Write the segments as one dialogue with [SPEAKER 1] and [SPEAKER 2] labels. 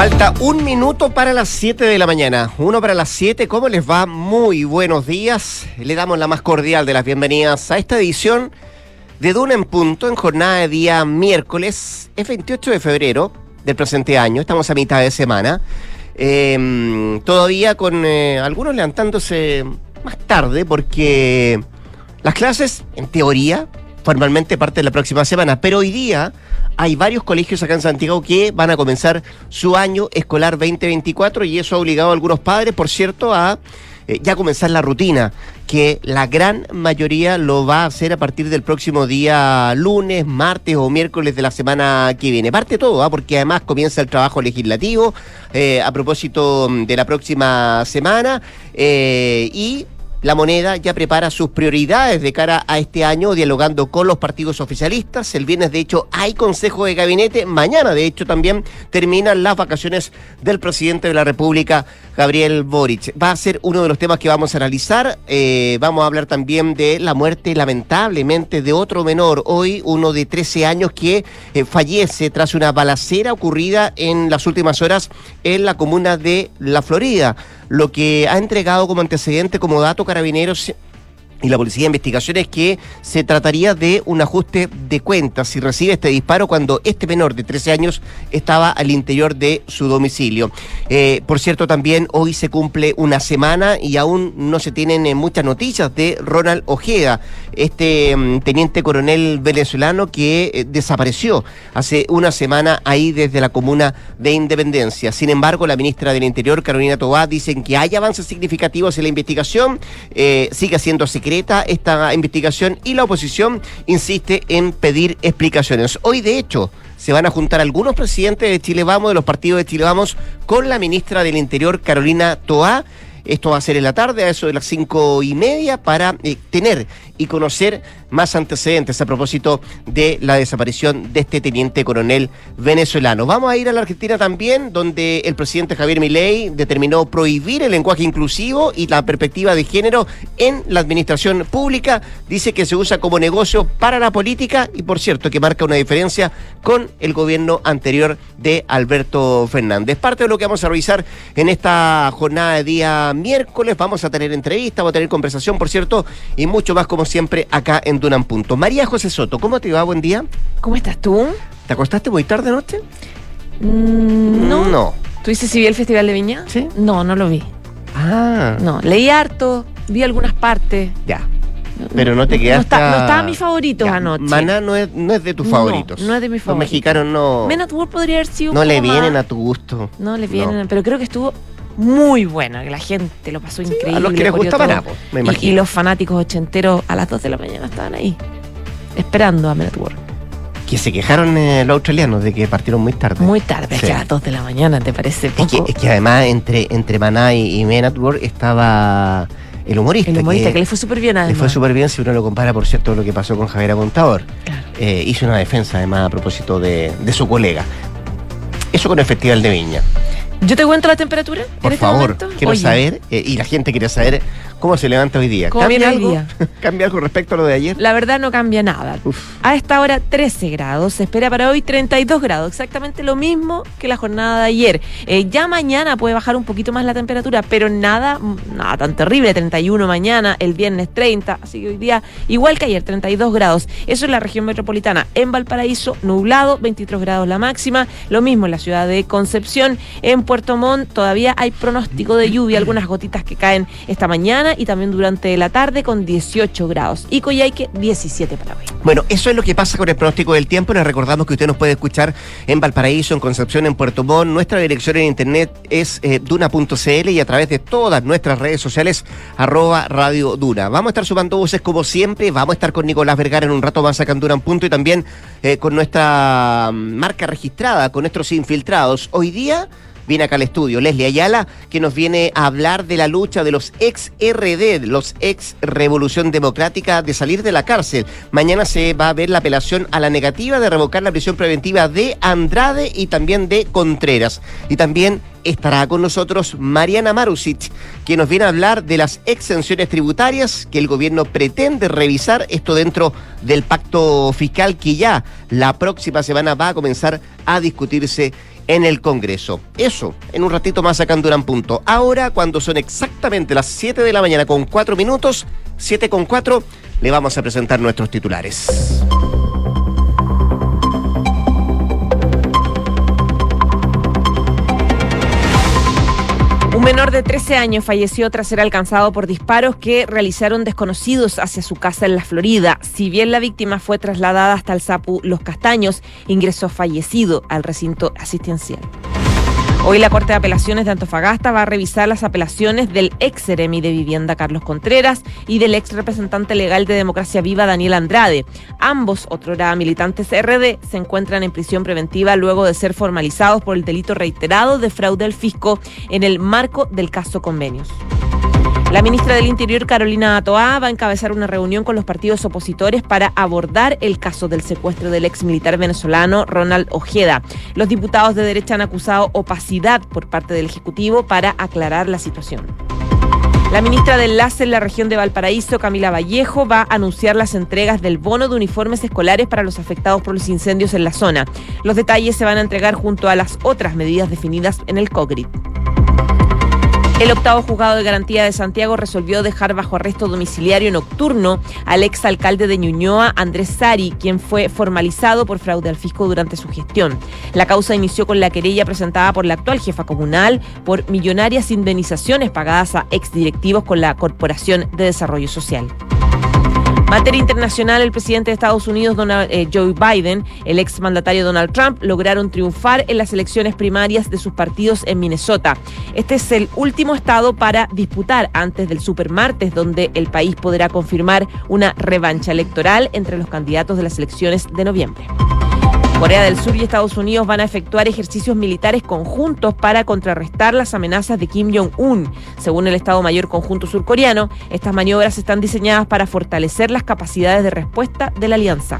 [SPEAKER 1] Falta un minuto para las 7 de la mañana. Uno para las 7. ¿Cómo les va? Muy buenos días. Le damos la más cordial de las bienvenidas a esta edición de Duna en Punto en jornada de día miércoles. Es 28 de febrero del presente año. Estamos a mitad de semana. Eh, todavía con eh, algunos levantándose más tarde porque las clases, en teoría, formalmente parte de la próxima semana, pero hoy día hay varios colegios acá en Santiago que van a comenzar su año escolar 2024 y eso ha obligado a algunos padres, por cierto, a eh, ya comenzar la rutina, que la gran mayoría lo va a hacer a partir del próximo día lunes, martes o miércoles de la semana que viene. Parte todo, ¿ah? porque además comienza el trabajo legislativo eh, a propósito de la próxima semana eh, y la moneda ya prepara sus prioridades de cara a este año, dialogando con los partidos oficialistas. El viernes, de hecho, hay consejo de gabinete. Mañana, de hecho, también terminan las vacaciones del presidente de la República, Gabriel Boric. Va a ser uno de los temas que vamos a analizar. Eh, vamos a hablar también de la muerte, lamentablemente, de otro menor. Hoy, uno de 13 años que eh, fallece tras una balacera ocurrida en las últimas horas en la comuna de La Florida lo que ha entregado como antecedente, como dato Carabineros y la Policía de Investigación es que se trataría de un ajuste de cuentas si recibe este disparo cuando este menor de 13 años estaba al interior de su domicilio. Eh, por cierto, también hoy se cumple una semana y aún no se tienen eh, muchas noticias de Ronald Ojeda, este mm, teniente coronel venezolano que eh, desapareció hace una semana ahí desde la comuna de Independencia. Sin embargo, la ministra del Interior, Carolina Tobá, dicen que hay avances significativos en la investigación, sigue siendo secreta esta investigación y la oposición insiste en pedir explicaciones. Hoy, de hecho, se van a juntar algunos presidentes de Chile Vamos, de los partidos de Chile Vamos, con la ministra del Interior, Carolina Toá. Esto va a ser en la tarde, a eso de las cinco y media, para eh, tener y conocer más antecedentes a propósito de la desaparición de este teniente coronel venezolano. Vamos a ir a la Argentina también, donde el presidente Javier Milei determinó prohibir el lenguaje inclusivo y la perspectiva de género en la administración pública. Dice que se usa como negocio para la política y, por cierto, que marca una diferencia con el gobierno anterior de Alberto Fernández. Parte de lo que vamos a revisar en esta jornada de día miércoles. Vamos a tener entrevistas, vamos a tener conversación, por cierto, y mucho más como siempre acá en Dunan Punto. María José Soto, ¿cómo te va? Buen día.
[SPEAKER 2] ¿Cómo estás tú?
[SPEAKER 1] ¿Te acostaste muy tarde anoche?
[SPEAKER 2] Mm, no. No. ¿Tú dices si vi el Festival de Viña?
[SPEAKER 1] Sí.
[SPEAKER 2] No, no lo vi.
[SPEAKER 1] Ah.
[SPEAKER 2] No, leí harto, vi algunas partes.
[SPEAKER 1] Ya. Pero no te quedaste.
[SPEAKER 2] No, está, no estaba mi favorito anoche.
[SPEAKER 1] Maná no es, no es de tus favoritos.
[SPEAKER 2] No es de mis favoritos.
[SPEAKER 1] Los mexicanos no.
[SPEAKER 2] Men at Work podría haber sido.
[SPEAKER 1] No le vienen a tu gusto.
[SPEAKER 2] No le vienen, pero creo que estuvo muy buena, que la gente lo pasó increíble. A
[SPEAKER 1] los que les gustaba Napo,
[SPEAKER 2] me imagino. Y, los fanáticos ochenteros a las 2 de la mañana estaban ahí, esperando a Men Work.
[SPEAKER 1] Que se quejaron eh, los australianos de que partieron muy tarde.
[SPEAKER 2] Muy tarde, es que a las 2 de la mañana, ¿te parece
[SPEAKER 1] poco? Es que, además entre, entre Maná y, Men at Work estaba el humorista.
[SPEAKER 2] El humorista, que, le fue súper bien además.
[SPEAKER 1] Le fue súper bien si uno lo compara, por cierto, lo que pasó con Javier Contador.
[SPEAKER 2] Claro.
[SPEAKER 1] Eh, hizo una defensa además a propósito de, de su colega. Eso con el Festival de Viña.
[SPEAKER 2] ¿Yo te cuento la temperatura?
[SPEAKER 1] Por este favor, quiero saber, eh, y la gente quiere saber ¿Cómo se levanta hoy día?
[SPEAKER 2] ¿Cambia
[SPEAKER 1] algo?
[SPEAKER 2] Día?
[SPEAKER 1] ¿Cambia algo respecto a lo de ayer?
[SPEAKER 2] La verdad no cambia nada. A esta hora 13 grados, se espera para hoy 32 grados, exactamente lo mismo que la jornada de ayer. Eh, ya mañana puede bajar un poquito más la temperatura, pero nada, nada tan terrible, 31 mañana, el viernes 30, así que hoy día igual que ayer, 32 grados. Eso es la región metropolitana. En Valparaíso, nublado, 23 grados la máxima. Lo mismo en la ciudad de Concepción. En Puerto Montt todavía hay pronóstico de lluvia, algunas gotitas que caen esta mañana y también durante la tarde con 18 grados. Y Coyhaique 17 para hoy.
[SPEAKER 1] Bueno, eso es lo que pasa con el pronóstico del tiempo. Les recordamos que usted nos puede escuchar en Valparaíso, en Concepción, en Puerto Montt. Nuestra dirección en internet es eh, duna.cl y a través de todas nuestras redes sociales, arroba Radio Duna. Vamos a estar sumando voces como siempre. Vamos a estar con Nicolás Vergara en un rato más acá en Punto y también eh, con nuestra mm, marca registrada, con nuestros infiltrados. Hoy día viene acá al estudio, Leslie Ayala, que nos viene a hablar de la lucha de los ex RD, los ex Revolución Democrática, de salir de la cárcel. Mañana se va a ver la apelación a la negativa de revocar la prisión preventiva de Andrade y también de Contreras. Y también estará con nosotros Mariana Marusic, que nos viene a hablar de las exenciones tributarias que el gobierno pretende revisar, esto dentro del pacto fiscal que ya la próxima semana va a comenzar a discutirse en el Congreso. Eso, en un ratito más acá en Punto. Ahora, cuando son exactamente las 7 de la mañana con 4 minutos, 7 con 4, le vamos a presentar nuestros titulares.
[SPEAKER 2] Menor de 13 años falleció tras ser alcanzado por disparos que realizaron desconocidos hacia su casa en la Florida. Si bien la víctima fue trasladada hasta el Sapu Los Castaños, ingresó fallecido al recinto asistencial. Hoy la Corte de Apelaciones de Antofagasta va a revisar las apelaciones del ex Seremi de Vivienda Carlos Contreras y del ex representante legal de Democracia Viva Daniel Andrade. Ambos, otrora militantes RD, se encuentran en prisión preventiva luego de ser formalizados por el delito reiterado de fraude al fisco en el marco del caso Convenios. La ministra del Interior, Carolina Atoá, va a encabezar una reunión con los partidos opositores para abordar el caso del secuestro del ex militar venezolano Ronald Ojeda. Los diputados de derecha han acusado opacidad por parte del Ejecutivo para aclarar la situación. La ministra de Enlace en la región de Valparaíso, Camila Vallejo, va a anunciar las entregas del bono de uniformes escolares para los afectados por los incendios en la zona. Los detalles se van a entregar junto a las otras medidas definidas en el COGRID. El octavo juzgado de garantía de Santiago resolvió dejar bajo arresto domiciliario nocturno al exalcalde de Ñuñoa, Andrés Sari, quien fue formalizado por fraude al fisco durante su gestión. La causa inició con la querella presentada por la actual jefa comunal por millonarias indemnizaciones pagadas a exdirectivos con la Corporación de Desarrollo Social. Materia internacional, el presidente de Estados Unidos, Donald, eh, Joe Biden, el exmandatario Donald Trump, lograron triunfar en las elecciones primarias de sus partidos en Minnesota. Este es el último estado para disputar antes del supermartes, donde el país podrá confirmar una revancha electoral entre los candidatos de las elecciones de noviembre. Corea del Sur y Estados Unidos van a efectuar ejercicios militares conjuntos para contrarrestar las amenazas de Kim Jong-un. Según el Estado Mayor Conjunto Surcoreano, estas maniobras están diseñadas para fortalecer las capacidades de respuesta de la alianza.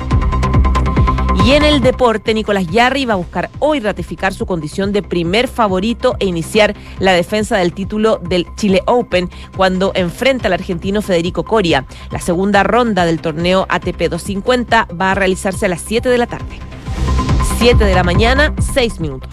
[SPEAKER 2] Y en el deporte, Nicolás Yarri va a buscar hoy ratificar su condición de primer favorito e iniciar la defensa del título del Chile Open cuando enfrenta al argentino Federico Coria. La segunda ronda del torneo ATP 250 va a realizarse a las 7 de la tarde. 7 de la mañana, 6 minutos.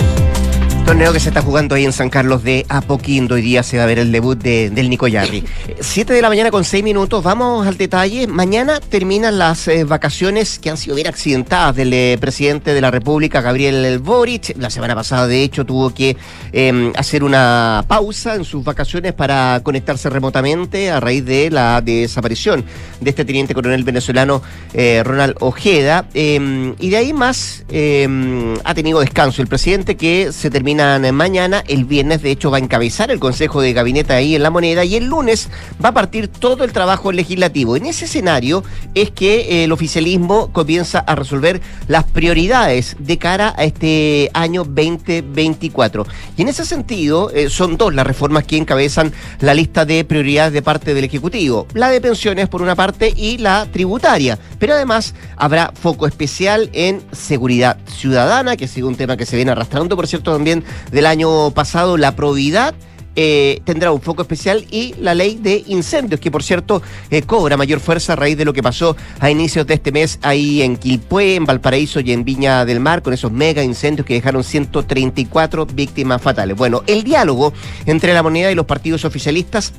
[SPEAKER 1] Torneo que se está jugando ahí en San Carlos de Apoquindo. Hoy día se va a ver el debut de, del Nico Yarri. 7 de la mañana con 6 minutos. Vamos al detalle. Mañana terminan las eh, vacaciones que han sido bien accidentadas del eh, presidente de la República, Gabriel Boric. La semana pasada, de hecho, tuvo que eh, hacer una pausa en sus vacaciones para conectarse remotamente a raíz de la desaparición de este teniente coronel venezolano eh, Ronald Ojeda. Em, y de ahí más em, ha tenido descanso el presidente que se termina mañana. El viernes, de hecho, va a encabezar el Consejo de Gabinete ahí en La Moneda y el lunes va a partir todo el trabajo legislativo. En ese escenario es que eh, el oficialismo comienza a resolver las prioridades de cara a este año 2024. Y en ese sentido, eh, son dos las reformas que encabezan la lista de prioridades de parte del Ejecutivo. La de pensiones, por una parte, y la tributaria. Pero además habrá foco especial en seguridad ciudadana, que sido un tema que se viene arrastrando, por cierto, también del año pasado, la probidad. Eh, tendrá un foco especial y la ley de incendios, que por cierto eh, cobra mayor fuerza a raíz de lo que pasó a inicios de este mes ahí en Quilpué, en Valparaíso y en Viña del Mar, con esos mega incendios que dejaron 134 víctimas fatales. Bueno, el diálogo entre la moneda y los partidos oficialistas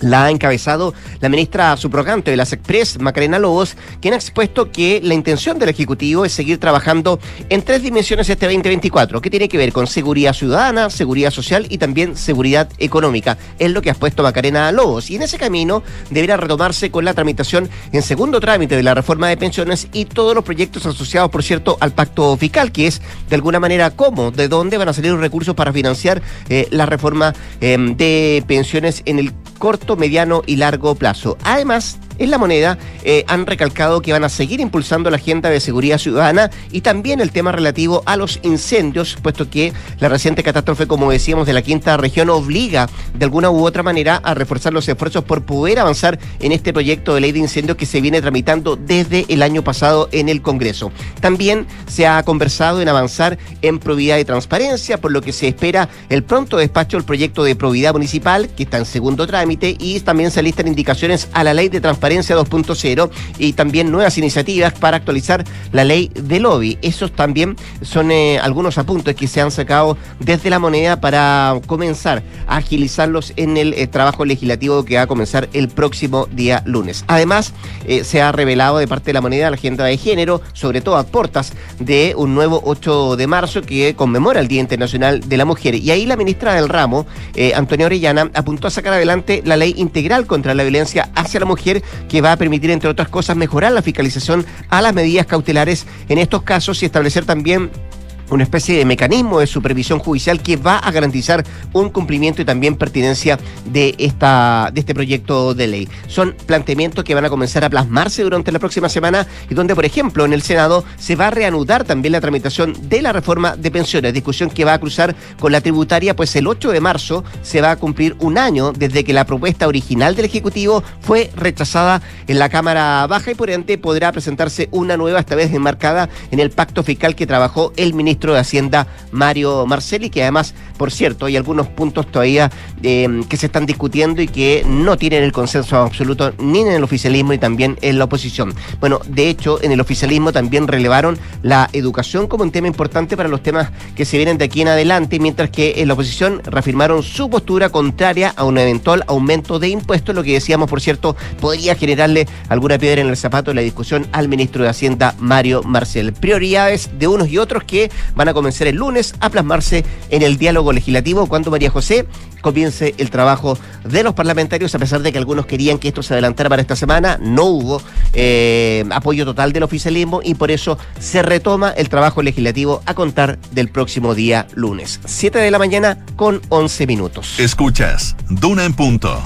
[SPEAKER 1] la ha encabezado la ministra subrogante de las Express, Macarena Lobos, quien ha expuesto que la intención del Ejecutivo es seguir trabajando en tres dimensiones este 2024, que tiene que ver con seguridad ciudadana, seguridad social y también seguridad económica. Es lo que ha expuesto Macarena Lobos. Y en ese camino deberá retomarse con la tramitación en segundo trámite de la reforma de pensiones y todos los proyectos asociados, por cierto, al pacto fiscal, que es de alguna manera cómo, de dónde van a salir los recursos para financiar eh, la reforma eh, de pensiones en el corto, mediano y largo plazo. Además, en la moneda eh, han recalcado que van a seguir impulsando la agenda de seguridad ciudadana y también el tema relativo a los incendios, puesto que la reciente catástrofe, como decíamos, de la quinta región obliga de alguna u otra manera a reforzar los esfuerzos por poder avanzar en este proyecto de ley de incendios que se viene tramitando desde el año pasado en el Congreso. También se ha conversado en avanzar en probidad y transparencia, por lo que se espera el pronto despacho del proyecto de probidad municipal, que está en segundo trámite, y también se alistan indicaciones a la ley de transparencia transparencia 2.0 y también nuevas iniciativas para actualizar la ley de lobby. Esos también son eh, algunos apuntes que se han sacado desde la moneda para comenzar a agilizarlos en el eh, trabajo legislativo que va a comenzar el próximo día lunes. Además, eh, se ha revelado de parte de la moneda la agenda de género, sobre todo a portas de un nuevo 8 de marzo que conmemora el Día Internacional de la Mujer. Y ahí la ministra del ramo, Antonio Orellana, apuntó a sacar adelante la ley integral contra la violencia hacia la mujer que va a permitir, entre otras cosas, mejorar la fiscalización a las medidas cautelares en estos casos y establecer también una especie de mecanismo de supervisión judicial que va a garantizar un cumplimiento y también pertinencia de, esta, de este proyecto de ley. Son planteamientos que van a comenzar a plasmarse durante la próxima semana y donde, por ejemplo, en el Senado se va a reanudar también la tramitación de la reforma de pensiones, discusión que va a cruzar con la tributaria, pues el 8 de marzo se va a cumplir un año desde que la propuesta original del Ejecutivo fue rechazada en la Cámara Baja y por ende podrá presentarse una nueva, esta vez enmarcada en el pacto fiscal que trabajó el ministro de Hacienda Mario Marcelli, que además, por cierto, hay algunos puntos todavía eh, que se están discutiendo y que no tienen el consenso absoluto ni en el oficialismo ni también en la oposición. Bueno, de hecho, en el oficialismo también relevaron la educación como un tema importante para los temas que se vienen de aquí en adelante, mientras que en la oposición reafirmaron su postura contraria a un eventual aumento de impuestos, lo que decíamos, por cierto, podría generarle alguna piedra en el zapato de la discusión al ministro de Hacienda, Mario Marcel. Prioridades de unos y otros que van a comenzar el lunes a plasmarse en el diálogo legislativo cuando María José comience el trabajo de los parlamentarios, a pesar de que algunos querían que esto se adelantara para esta semana, no hubo eh, apoyo total del oficialismo y por eso se retoma el trabajo legislativo a contar del próximo día lunes. 7 de la mañana con 11 minutos.
[SPEAKER 3] Escuchas, Duna en punto.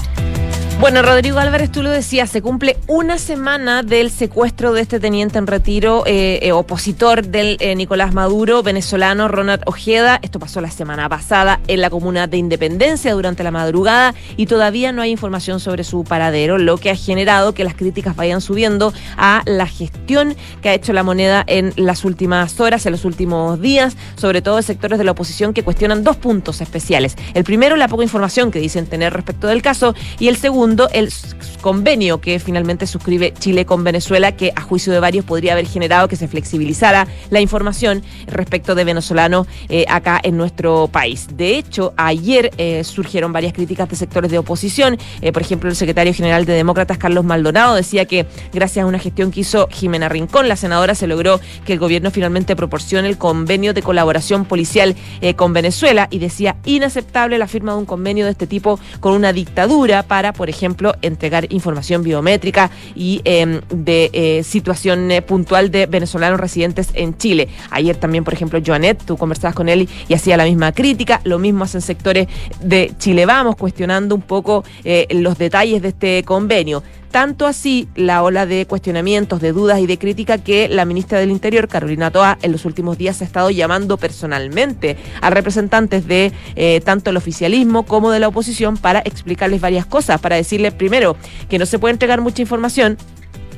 [SPEAKER 2] Bueno, Rodrigo Álvarez, tú lo decías, se cumple una semana del secuestro de este teniente en retiro, eh, eh, opositor del eh, Nicolás Maduro, venezolano Ronald Ojeda. Esto pasó la semana pasada en la comuna de Independencia durante la madrugada y todavía no hay información sobre su paradero, lo que ha generado que las críticas vayan subiendo a la gestión que ha hecho la moneda en las últimas horas, en los últimos días, sobre todo en sectores de la oposición que cuestionan dos puntos especiales. El primero, la poca información que dicen tener respecto del caso y el segundo, el convenio que finalmente suscribe Chile con Venezuela, que a juicio de varios podría haber generado que se flexibilizara la información respecto de venezolanos eh, acá en nuestro país. De hecho, ayer eh, surgieron varias críticas de sectores de oposición. Eh, por ejemplo, el secretario general de Demócratas, Carlos Maldonado, decía que gracias a una gestión que hizo Jimena Rincón, la senadora, se logró que el gobierno finalmente proporcione el convenio de colaboración policial con Venezuela y decía inaceptable la firma de un convenio de este tipo con una dictadura para, por ejemplo, ejemplo, entregar información biométrica y em, de eh, situación eh, puntual de venezolanos residentes en Chile. Ayer también, por ejemplo, Joanet, tú conversabas con él y, hacía la misma crítica. Lo mismo hacen sectores de Chile Vamos, cuestionando un poco eh, los detalles de este convenio. Tanto así la ola de cuestionamientos, de dudas y de crítica que la ministra del Interior, Carolina Toa, en los últimos días ha estado llamando personalmente a representantes de eh, tanto el oficialismo como de la oposición para explicarles varias cosas, para decirles primero que no se puede entregar mucha información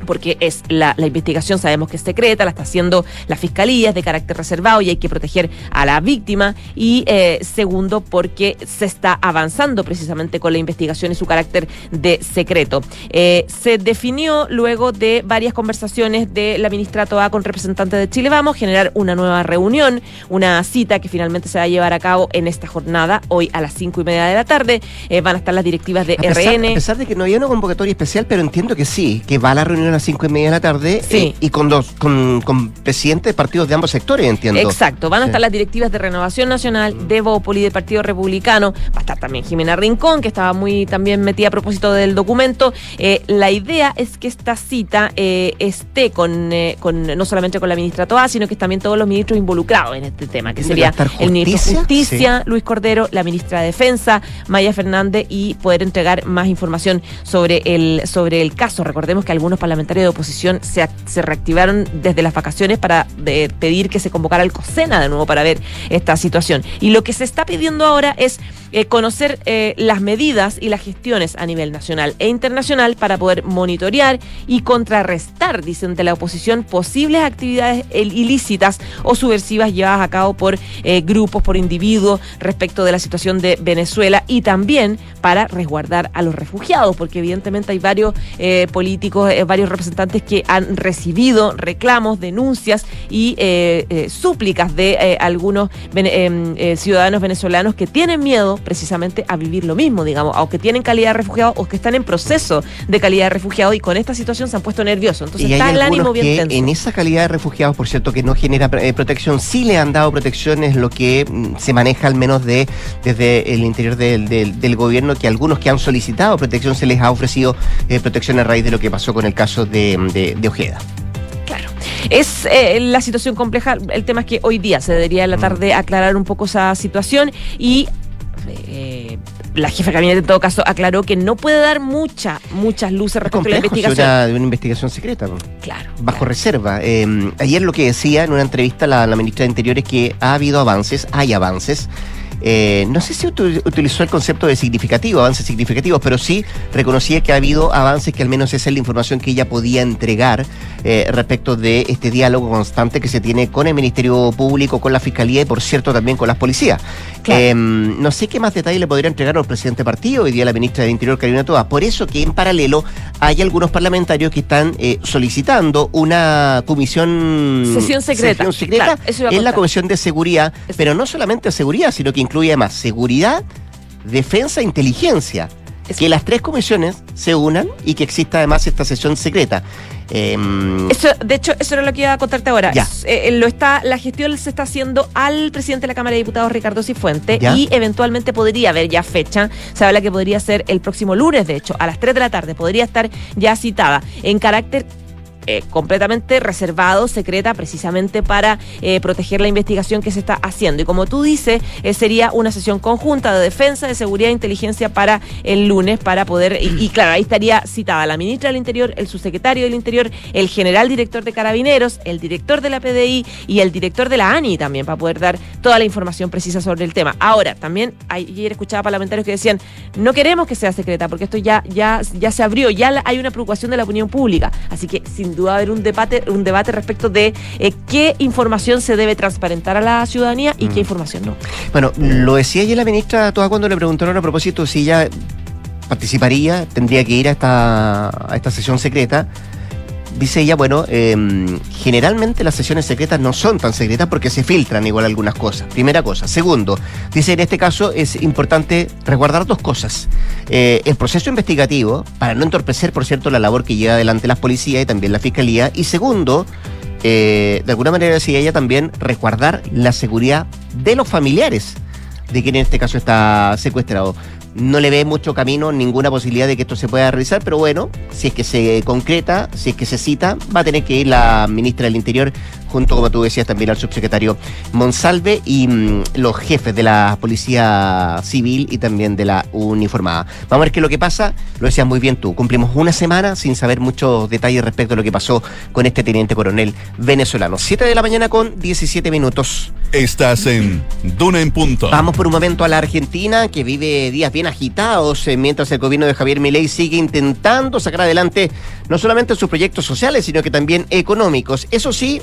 [SPEAKER 2] porque es la, investigación sabemos que es secreta, la está haciendo la fiscalía, es de carácter reservado y hay que proteger a la víctima. Y eh, segundo, porque se está avanzando precisamente con la investigación y su carácter de secreto. Eh, se definió luego de varias conversaciones de la ministra Toa con representantes de Chile Vamos generar una nueva reunión, una cita que finalmente se va a llevar a cabo en esta jornada, hoy a las cinco y media de la tarde. Eh, van a estar las directivas de RN.
[SPEAKER 1] A pesar de que no había una convocatoria especial, pero entiendo que sí, que va a la reunión las cinco y media de la tarde
[SPEAKER 2] sí.
[SPEAKER 1] y con dos con, con, presidentes de partidos de ambos sectores, entiendo.
[SPEAKER 2] Exacto, van a estar las directivas de Renovación Nacional, de Bópoli, del Partido Republicano, va a estar también Jimena Rincón, que estaba muy también metida a propósito del documento. Eh, la idea es que esta cita eh, esté con, eh, con no solamente con la ministra Toa, sino que también todos los ministros involucrados en este tema, que sería el ministro de Justicia, Luis Cordero, la ministra de Defensa, Maya Fernández, y poder entregar más información sobre el, sobre el caso. Recordemos que algunos parlamentarios de oposición se, se reactivaron desde las vacaciones para pedir que se convocara el COSENA de nuevo para ver esta situación. Y lo que se está pidiendo ahora es eh, conocer eh, las medidas y las gestiones a nivel nacional e internacional para poder monitorear y contrarrestar, dicen de la oposición, posibles actividades ilícitas o subversivas llevadas a cabo por eh, grupos, por individuos respecto de la situación de Venezuela y también para resguardar a los refugiados, porque evidentemente hay varios políticos, varios representantes que han recibido reclamos, denuncias y súplicas de algunos em, ciudadanos venezolanos que tienen miedo precisamente a vivir lo mismo, digamos, aunque tienen calidad de refugiado o que están en proceso de calidad de refugiado y con esta situación se han puesto nerviosos. Entonces está el ánimo bien
[SPEAKER 1] que
[SPEAKER 2] tenso.
[SPEAKER 1] En esa calidad de refugiados, por cierto, que no genera eh, protección, sí le han dado protección, es lo que mm, se maneja al menos de desde el interior del, del, gobierno, que algunos que han solicitado protección se les ha ofrecido eh, protección a raíz de lo que pasó con el caso de, de Ojeda.
[SPEAKER 2] Claro. Es eh, la situación compleja. El tema es que hoy día se debería en la mm. tarde aclarar un poco esa situación y eh, la jefa de gabinete en todo caso aclaró que no puede dar mucha, muchas luces respecto a la investigación.
[SPEAKER 1] de una investigación secreta.
[SPEAKER 2] Claro.
[SPEAKER 1] Bajo reserva. Em, ayer lo que decía en una entrevista la, la ministra de Interior es que ha habido avances, hay avances eh, no sé si utilizó el concepto de significativo, avances significativos, pero sí reconocía que ha habido avances que al menos esa es la información que ella podía entregar eh, respecto de este diálogo constante que se tiene con el Ministerio Público, con la Fiscalía y por cierto también con las policías. Em, no sé qué más detalle le podría entregar al presidente partido, hoy día la ministra de Interior, Karina Toa. Por eso que en paralelo hay algunos parlamentarios que están eh, solicitando una comisión...
[SPEAKER 2] Sesión secreta.
[SPEAKER 1] secreta en la Comisión de Seguridad, pero no solamente seguridad, sino que incluye además seguridad, defensa e inteligencia. Que las tres comisiones se unan y que exista además esta sesión secreta.
[SPEAKER 2] Em, eso, de hecho, eso era lo que iba a contarte ahora. Eh, eh, lo está, la gestión se está haciendo al presidente de la Cámara de Diputados, Ricardo Cifuente, y eventualmente podría haber ya fecha. Se habla que podría ser el próximo lunes, de hecho, a las 3 de la tarde, podría estar ya citada en carácter eh, completamente reservado, secreta, precisamente para eh, proteger la investigación que se está haciendo. Y como tú dices, eh, sería una sesión conjunta de defensa, de seguridad e inteligencia para el lunes, para poder, y, claro, ahí estaría citada la ministra del Interior, el subsecretario del Interior, el general director de Carabineros, el director de la PDI y el director de la ANI también, para poder dar toda la información precisa sobre el tema. Ahora, también ayer escuchaba parlamentarios que decían, no queremos que sea secreta, porque esto ya, ya, ya se abrió, ya hay una preocupación de la opinión pública. Así que, sin duda haber un debate, un debate respecto de eh, qué información se debe transparentar a la ciudadanía y qué mm. información no.
[SPEAKER 1] Bueno, lo decía ayer la ministra toda cuando le preguntaron a propósito si ella participaría, tendría que ir a esta, a esta sesión secreta dice ella, bueno, em, generalmente las sesiones secretas no son tan secretas porque se filtran igual algunas cosas. Primera cosa. Segundo, dice en este caso es importante resguardar dos cosas. Eh, el proceso investigativo, para no entorpecer, por cierto, la labor que lleva adelante las policías y también la fiscalía. Y segundo, eh, de alguna manera decía ella también, resguardar la seguridad de los familiares de quien en este caso está secuestrado no le ve mucho camino, ninguna posibilidad de que esto se pueda realizar, pero bueno, si es que se concreta, si es que se cita, va a tener que ir la ministra del Interior junto, como tú decías, también al subsecretario Monsalve y mm, los jefes de la Policía Civil y también de la uniformada. Vamos a ver qué es lo que pasa. Lo decías muy bien tú. Cumplimos una semana sin saber muchos detalles respecto a lo que pasó con este teniente coronel venezolano. Siete de la mañana con 17 minutos.
[SPEAKER 3] Estás en Duna en Punto.
[SPEAKER 1] Vamos por un momento a la Argentina, que vive días bien agitados, eh, mientras el gobierno de Javier Milei sigue intentando sacar adelante no solamente sus proyectos sociales, sino que también económicos. Eso sí,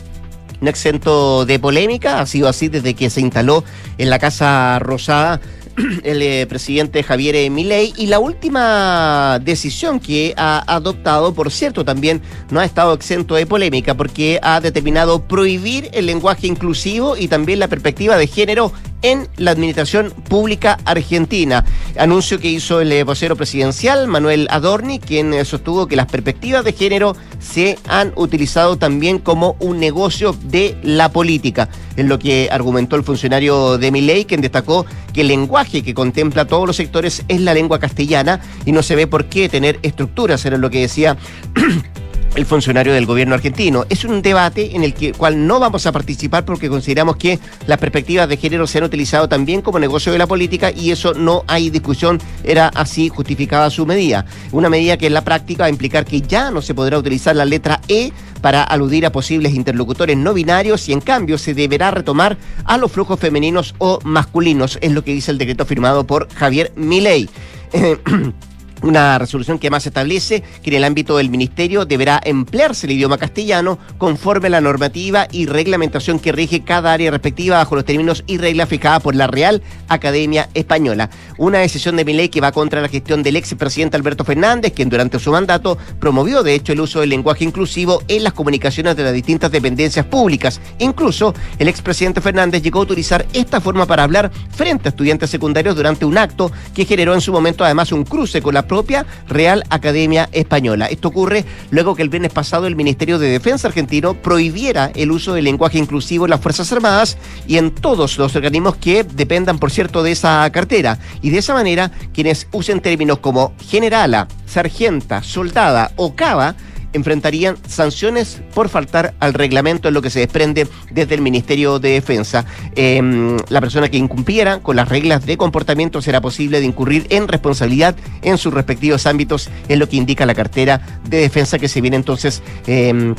[SPEAKER 1] no exento de polémica, ha sido así desde que se instaló en la Casa Rosada el eh, presidente Javier Milei y la última decisión que ha adoptado, por cierto, también no ha estado exento de polémica porque ha determinado prohibir el lenguaje inclusivo y también la perspectiva de género en la administración pública argentina. Anuncio que hizo el vocero presidencial, Manuel Adorni, quien eh, sostuvo que las perspectivas de género se han utilizado también como un negocio de la política. En lo que argumentó el funcionario de Miley, quien destacó que el lenguaje que contempla todos los sectores es la lengua castellana y no se ve por qué tener estructuras, era lo que decía el funcionario del gobierno argentino. Es un debate en el que, cual no vamos a participar porque consideramos que las perspectivas de género se han utilizado también como negocio de la política y eso no hay discusión, era así justificada su medida. Una medida que en la práctica va a implicar que ya no se podrá utilizar la letra E para aludir a posibles interlocutores no binarios y en cambio se deberá retomar a los flujos femeninos o masculinos, es lo que dice el decreto firmado por Javier Milei. Una resolución que además establece que en el ámbito del ministerio deberá emplearse el idioma castellano conforme a la normativa y reglamentación que rige cada área respectiva bajo los términos y reglas fijadas por la Real Academia Española. Una decisión de mi ley que va contra la gestión del ex presidente Alberto Fernández, quien durante su mandato promovió de hecho el uso del lenguaje inclusivo en las comunicaciones de las distintas dependencias públicas. Incluso el expresidente Fernández llegó a utilizar esta forma para hablar frente a estudiantes secundarios durante un acto que generó en su momento además un cruce con la propia Real Academia Española. Esto ocurre luego que el viernes pasado el Ministerio de Defensa argentino prohibiera el uso del lenguaje inclusivo en las Fuerzas Armadas y en todos los organismos que dependan, por cierto, de esa cartera. Y de esa manera, quienes usen términos como generala, sargenta, soldada o cava enfrentarían sanciones por faltar al reglamento en lo que se desprende desde el Ministerio de Defensa. Em, la persona que incumpliera con las reglas de comportamiento será posible de incurrir en responsabilidad en sus respectivos ámbitos, en lo que indica la cartera de defensa que se viene entonces em,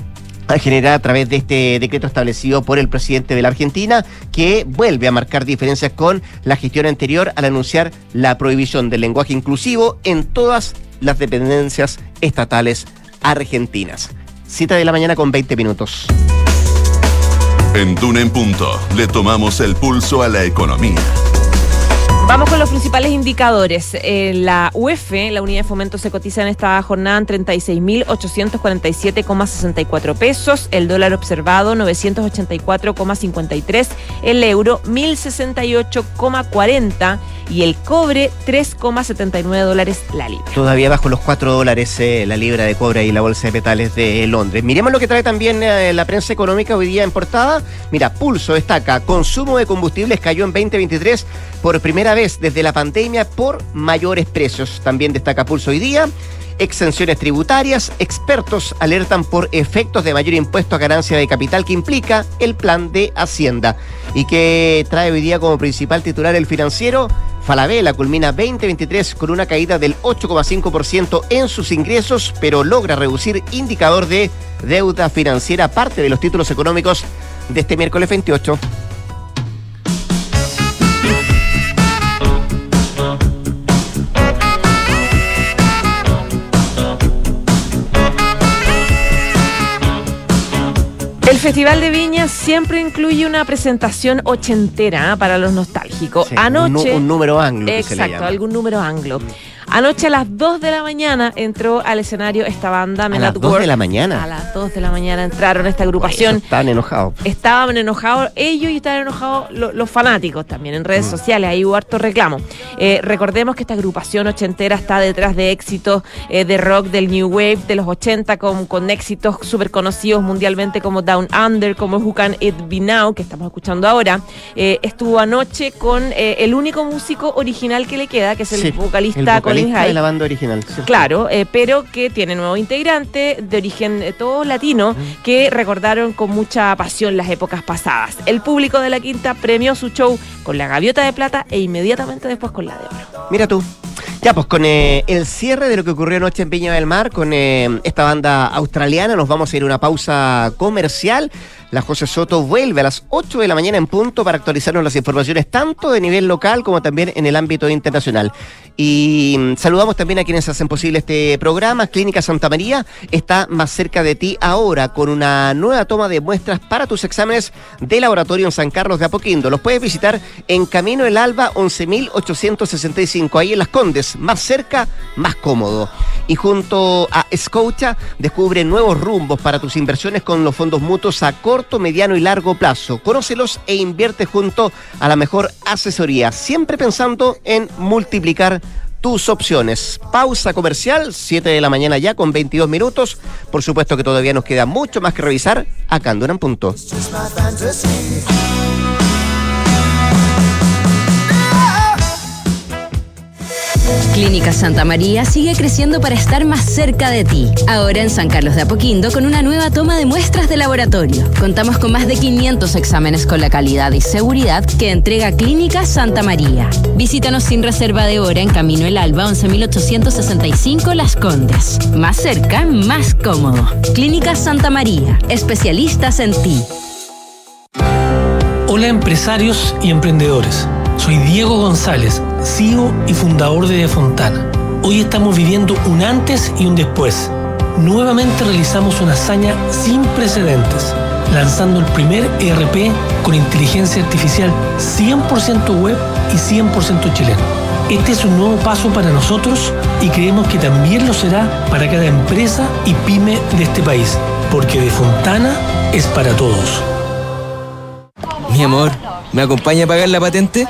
[SPEAKER 1] a generar a través de este decreto establecido por el presidente de la Argentina, que vuelve a marcar diferencias con la gestión anterior al anunciar la prohibición del lenguaje inclusivo en todas las dependencias estatales argentinas. Cita de la mañana con 20 minutos.
[SPEAKER 3] En Duna en Punto le tomamos el pulso a la economía.
[SPEAKER 2] Vamos con los principales indicadores. Eh, la UEF, la unidad de fomento, se cotiza en esta jornada en 36.847,64 pesos. El dólar observado, 984,53. El euro, 1.068,40. Y el cobre, 3,79 dólares la libra.
[SPEAKER 1] Todavía bajo los 4 dólares eh, la libra de cobre y la bolsa de metales de Londres. Miremos lo que trae también eh, la prensa económica hoy día en portada. Mira, Pulso destaca, consumo de combustibles cayó en 2023 por primera vez desde la pandemia por mayores precios. También destaca Pulso hoy día. Exenciones tributarias, expertos alertan por efectos de mayor impuesto a ganancia de capital que implica el plan de Hacienda. Y que trae hoy día como principal titular el financiero, Falabella culmina 2023 con una caída del 8,5% en sus ingresos, pero logra reducir indicador de deuda financiera, parte de los títulos económicos de este miércoles 28.
[SPEAKER 2] Festival de Viña siempre incluye una presentación ochentera ¿ah? para los nostálgicos.
[SPEAKER 1] Sí, Anoche. Un, un, número anglo.
[SPEAKER 2] Exacto, algún número anglo. Anoche a las 2 de la mañana entró al escenario esta banda
[SPEAKER 1] Men ¿A las 2 de la mañana?
[SPEAKER 2] A las 2 de la mañana entraron esta agrupación.
[SPEAKER 1] estaban enojados.
[SPEAKER 2] Estaban enojados ellos y estaban enojados lo, los fanáticos también en redes mm. sociales. Ahí hubo harto reclamo. Eh, recordemos que esta agrupación ochentera está detrás de éxitos eh, de rock del New Wave de los 80 con, con éxitos súper conocidos mundialmente como Down Under, como Who Can It Be Now, que estamos escuchando ahora. Eh, estuvo anoche con el único músico original que le queda, que es el
[SPEAKER 1] Sí,
[SPEAKER 2] vocalista,
[SPEAKER 1] el vocalista De la banda original.
[SPEAKER 2] Claro, eh, pero que tiene nuevo integrante de origen eh, todo latino que recordaron con mucha pasión las épocas pasadas. El público de la Quinta premió su show con la gaviota de plata e inmediatamente después con la de oro.
[SPEAKER 1] Mira tú. Ya, pues con eh, el cierre de lo que ocurrió anoche en Viña del Mar, con eh, esta banda australiana, nos vamos a ir a una pausa comercial. La José Soto vuelve a las 8 de la mañana en punto para actualizarnos las informaciones tanto de nivel local como también en el ámbito internacional. Y mm, saludamos también a quienes hacen posible este programa. Clínica Santa María está más cerca de ti ahora con una nueva toma de muestras para tus exámenes de laboratorio en San Carlos de Apoquindo. Los puedes visitar en Camino El Alba 11.865, ahí en Las Condes, más cerca, más cómodo. Y junto a Scotia descubre nuevos rumbos para tus inversiones con los fondos mutuos a mediano y largo plazo. Conócelos e invierte junto a la mejor asesoría, siempre pensando en multiplicar tus opciones. Pausa comercial, 7 de la mañana ya con 22 minutos. Por supuesto que todavía nos queda mucho más que revisar acá en Duran Punto.
[SPEAKER 4] Clínica Santa María sigue creciendo para estar más cerca de ti. Ahora en San Carlos de Apoquindo con una nueva toma de muestras de laboratorio. Contamos con más de 500 exámenes con la calidad y seguridad que entrega Clínica Santa María. Visítanos sin reserva de hora en Camino El Alba 11865 Las Condes. Más cerca, más cómodo. Clínica Santa María. Especialistas en ti.
[SPEAKER 5] Hola empresarios y emprendedores. Soy Diego González, CEO y fundador de De Fontana. Hoy estamos viviendo un antes y un después. Nuevamente realizamos una hazaña sin precedentes, lanzando el primer ERP con inteligencia artificial 100% web y 100% chileno. Este es un nuevo paso para nosotros y creemos que también lo será para cada empresa y pyme de este país, porque De Fontana es para todos.
[SPEAKER 6] Mi amor, ¿me acompaña a pagar la patente?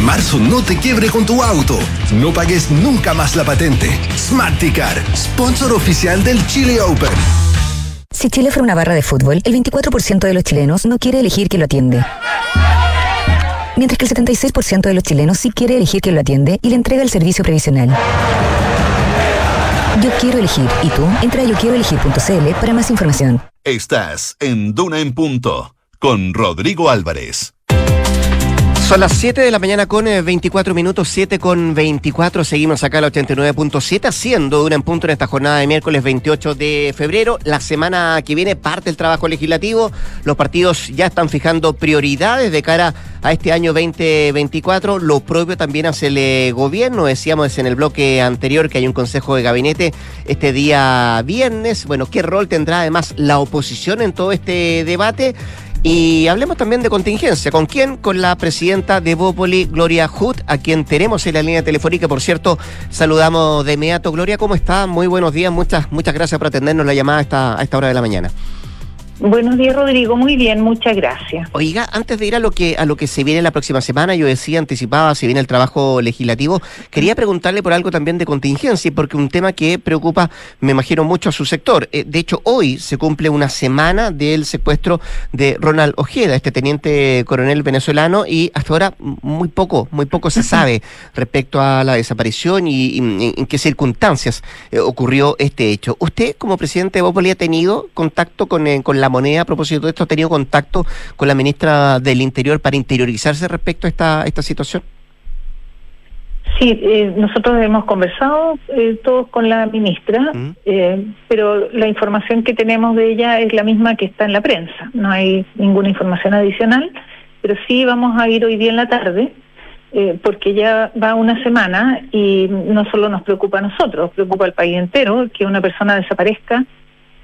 [SPEAKER 7] Que marzo no te quiebre con tu auto. No pagues nunca más la patente. Smarticar, sponsor oficial del Chile Open.
[SPEAKER 8] Si Chile fuera una barra de fútbol, el 24% de los chilenos no quiere elegir quién lo atiende. Mientras que el 76% de los chilenos sí quiere elegir quién lo atiende y le entrega el servicio previsional. Yo quiero elegir. ¿Y tú? Entra a yoquieroelegir.cl para más información.
[SPEAKER 3] Estás en Duna en Punto con Rodrigo Álvarez.
[SPEAKER 1] Son las 7 de la mañana con eh, 24 minutos, 7 con 24. Seguimos acá al 89.7, haciendo una en punto en esta jornada de miércoles 28 de febrero. La semana que viene parte el trabajo legislativo. Los partidos ya están fijando prioridades de cara a este año 2024. Lo propio también hace el eh, gobierno. Decíamos en el bloque anterior que hay un consejo de gabinete este día viernes. Bueno, ¿qué rol tendrá además la oposición en todo este debate? Y hablemos también de contingencia. ¿Con quién? Con la presidenta de Bópoli, Gloria Hood, a quien tenemos en la línea telefónica. Por cierto, saludamos de inmediato. Gloria, ¿cómo está? Muy buenos días. Muchas, muchas gracias por atendernos la llamada esta, a esta hora de la mañana.
[SPEAKER 9] Buenos días, Rodrigo. Muy bien, muchas gracias.
[SPEAKER 1] Oiga, antes de ir a lo que a lo que se viene la próxima semana, yo decía, anticipaba, se viene el trabajo legislativo, quería preguntarle por algo también de contingencia, porque un tema que preocupa, me imagino, mucho a su sector. Eh, de hecho, hoy se cumple una semana del secuestro de Ronald Ojeda, este teniente coronel venezolano, y hasta ahora muy poco, muy poco se sabe respecto a la desaparición y, y en qué circunstancias eh, ocurrió este hecho. ¿Usted, como presidente de Bópoli, ha tenido contacto con, eh, con la moneda a propósito de esto? ¿Ha tenido contacto con la ministra del Interior para interiorizarse respecto a esta, esta situación?
[SPEAKER 9] Sí, eh, nosotros hemos conversado eh, todos con la ministra,
[SPEAKER 1] Mm.
[SPEAKER 9] eh, pero la información que tenemos de ella es la misma que está en la prensa. No hay ninguna información adicional, pero sí vamos a ir hoy día en la tarde, eh, porque ya va una semana y no solo nos preocupa a nosotros, preocupa al país entero que una persona desaparezca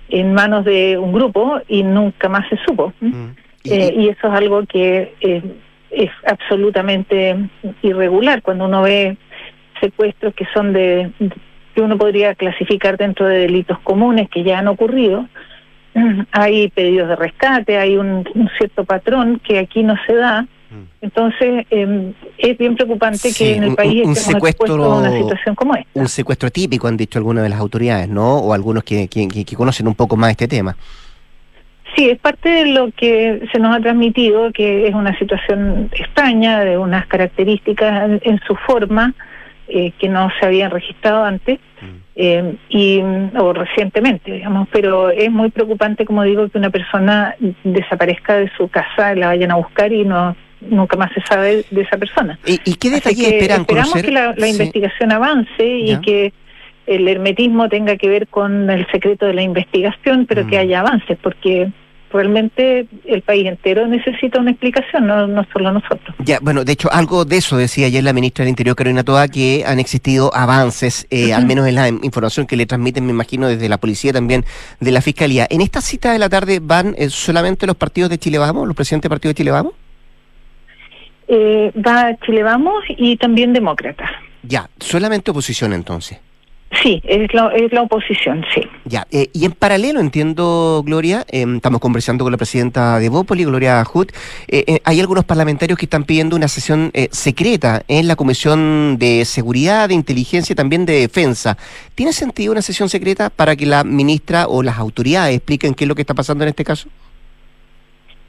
[SPEAKER 9] en manos de un grupo y nunca más se supo.
[SPEAKER 1] Mm. Y-
[SPEAKER 9] Eh, y eso es algo que eh, es absolutamente irregular cuando uno ve secuestros que son de que uno podría clasificar dentro de delitos comunes que ya han ocurrido. Hay pedidos de rescate, hay un, un cierto patrón que aquí no se da. Entonces, eh, es bien preocupante
[SPEAKER 1] Mm. Sí,
[SPEAKER 9] que en el
[SPEAKER 1] un-
[SPEAKER 9] país
[SPEAKER 1] un
[SPEAKER 9] estemos
[SPEAKER 1] secuestro-
[SPEAKER 9] expuestos a una situación como esta.
[SPEAKER 1] un secuestro típico, han dicho algunas de las autoridades, ¿no? O algunos que, que, que- que conocen un poco más este tema.
[SPEAKER 9] Sí, es parte de lo que se nos ha transmitido, que es una situación extraña, de unas características en, en su forma eh, que no se habían registrado antes eh, y o recientemente, digamos. Pero es muy preocupante, como digo, que una persona desaparezca de su casa, la vayan a buscar y no nunca más se sabe de esa persona.
[SPEAKER 1] ¿Y, y qué detalles
[SPEAKER 9] que
[SPEAKER 1] esperan
[SPEAKER 9] esperamos
[SPEAKER 1] conocer?
[SPEAKER 9] que la, la
[SPEAKER 1] Sí.
[SPEAKER 9] investigación avance
[SPEAKER 1] Ya.
[SPEAKER 9] y que el hermetismo tenga que ver con el secreto de la investigación, pero que
[SPEAKER 1] Mm.
[SPEAKER 9] haya avances, porque realmente el país entero necesita una explicación, no, no solo nosotros.
[SPEAKER 1] Ya, bueno, de hecho, algo de eso decía ayer la ministra del Interior, Carolina Toa, que han existido avances, eh, al menos en la información que le transmiten, me imagino, desde la policía también, de la fiscalía. ¿En esta cita de la tarde van eh, solamente los partidos de Chile Vamos, los presidentes del partido de Chile Vamos?
[SPEAKER 9] Eh, va Chile Vamos y también Demócratas.
[SPEAKER 1] Ya, solamente oposición entonces.
[SPEAKER 9] Sí, es la, es la oposición, sí.
[SPEAKER 1] Ya, eh, y en paralelo, entiendo, Gloria, eh, estamos conversando con la presidenta de Bópoli, Gloria Hood, eh, eh, hay algunos parlamentarios que están pidiendo una sesión eh, secreta en la Comisión de Seguridad, de Inteligencia y también de Defensa. ¿Tiene sentido una sesión secreta para que la ministra o las autoridades expliquen qué es lo que está pasando en este caso?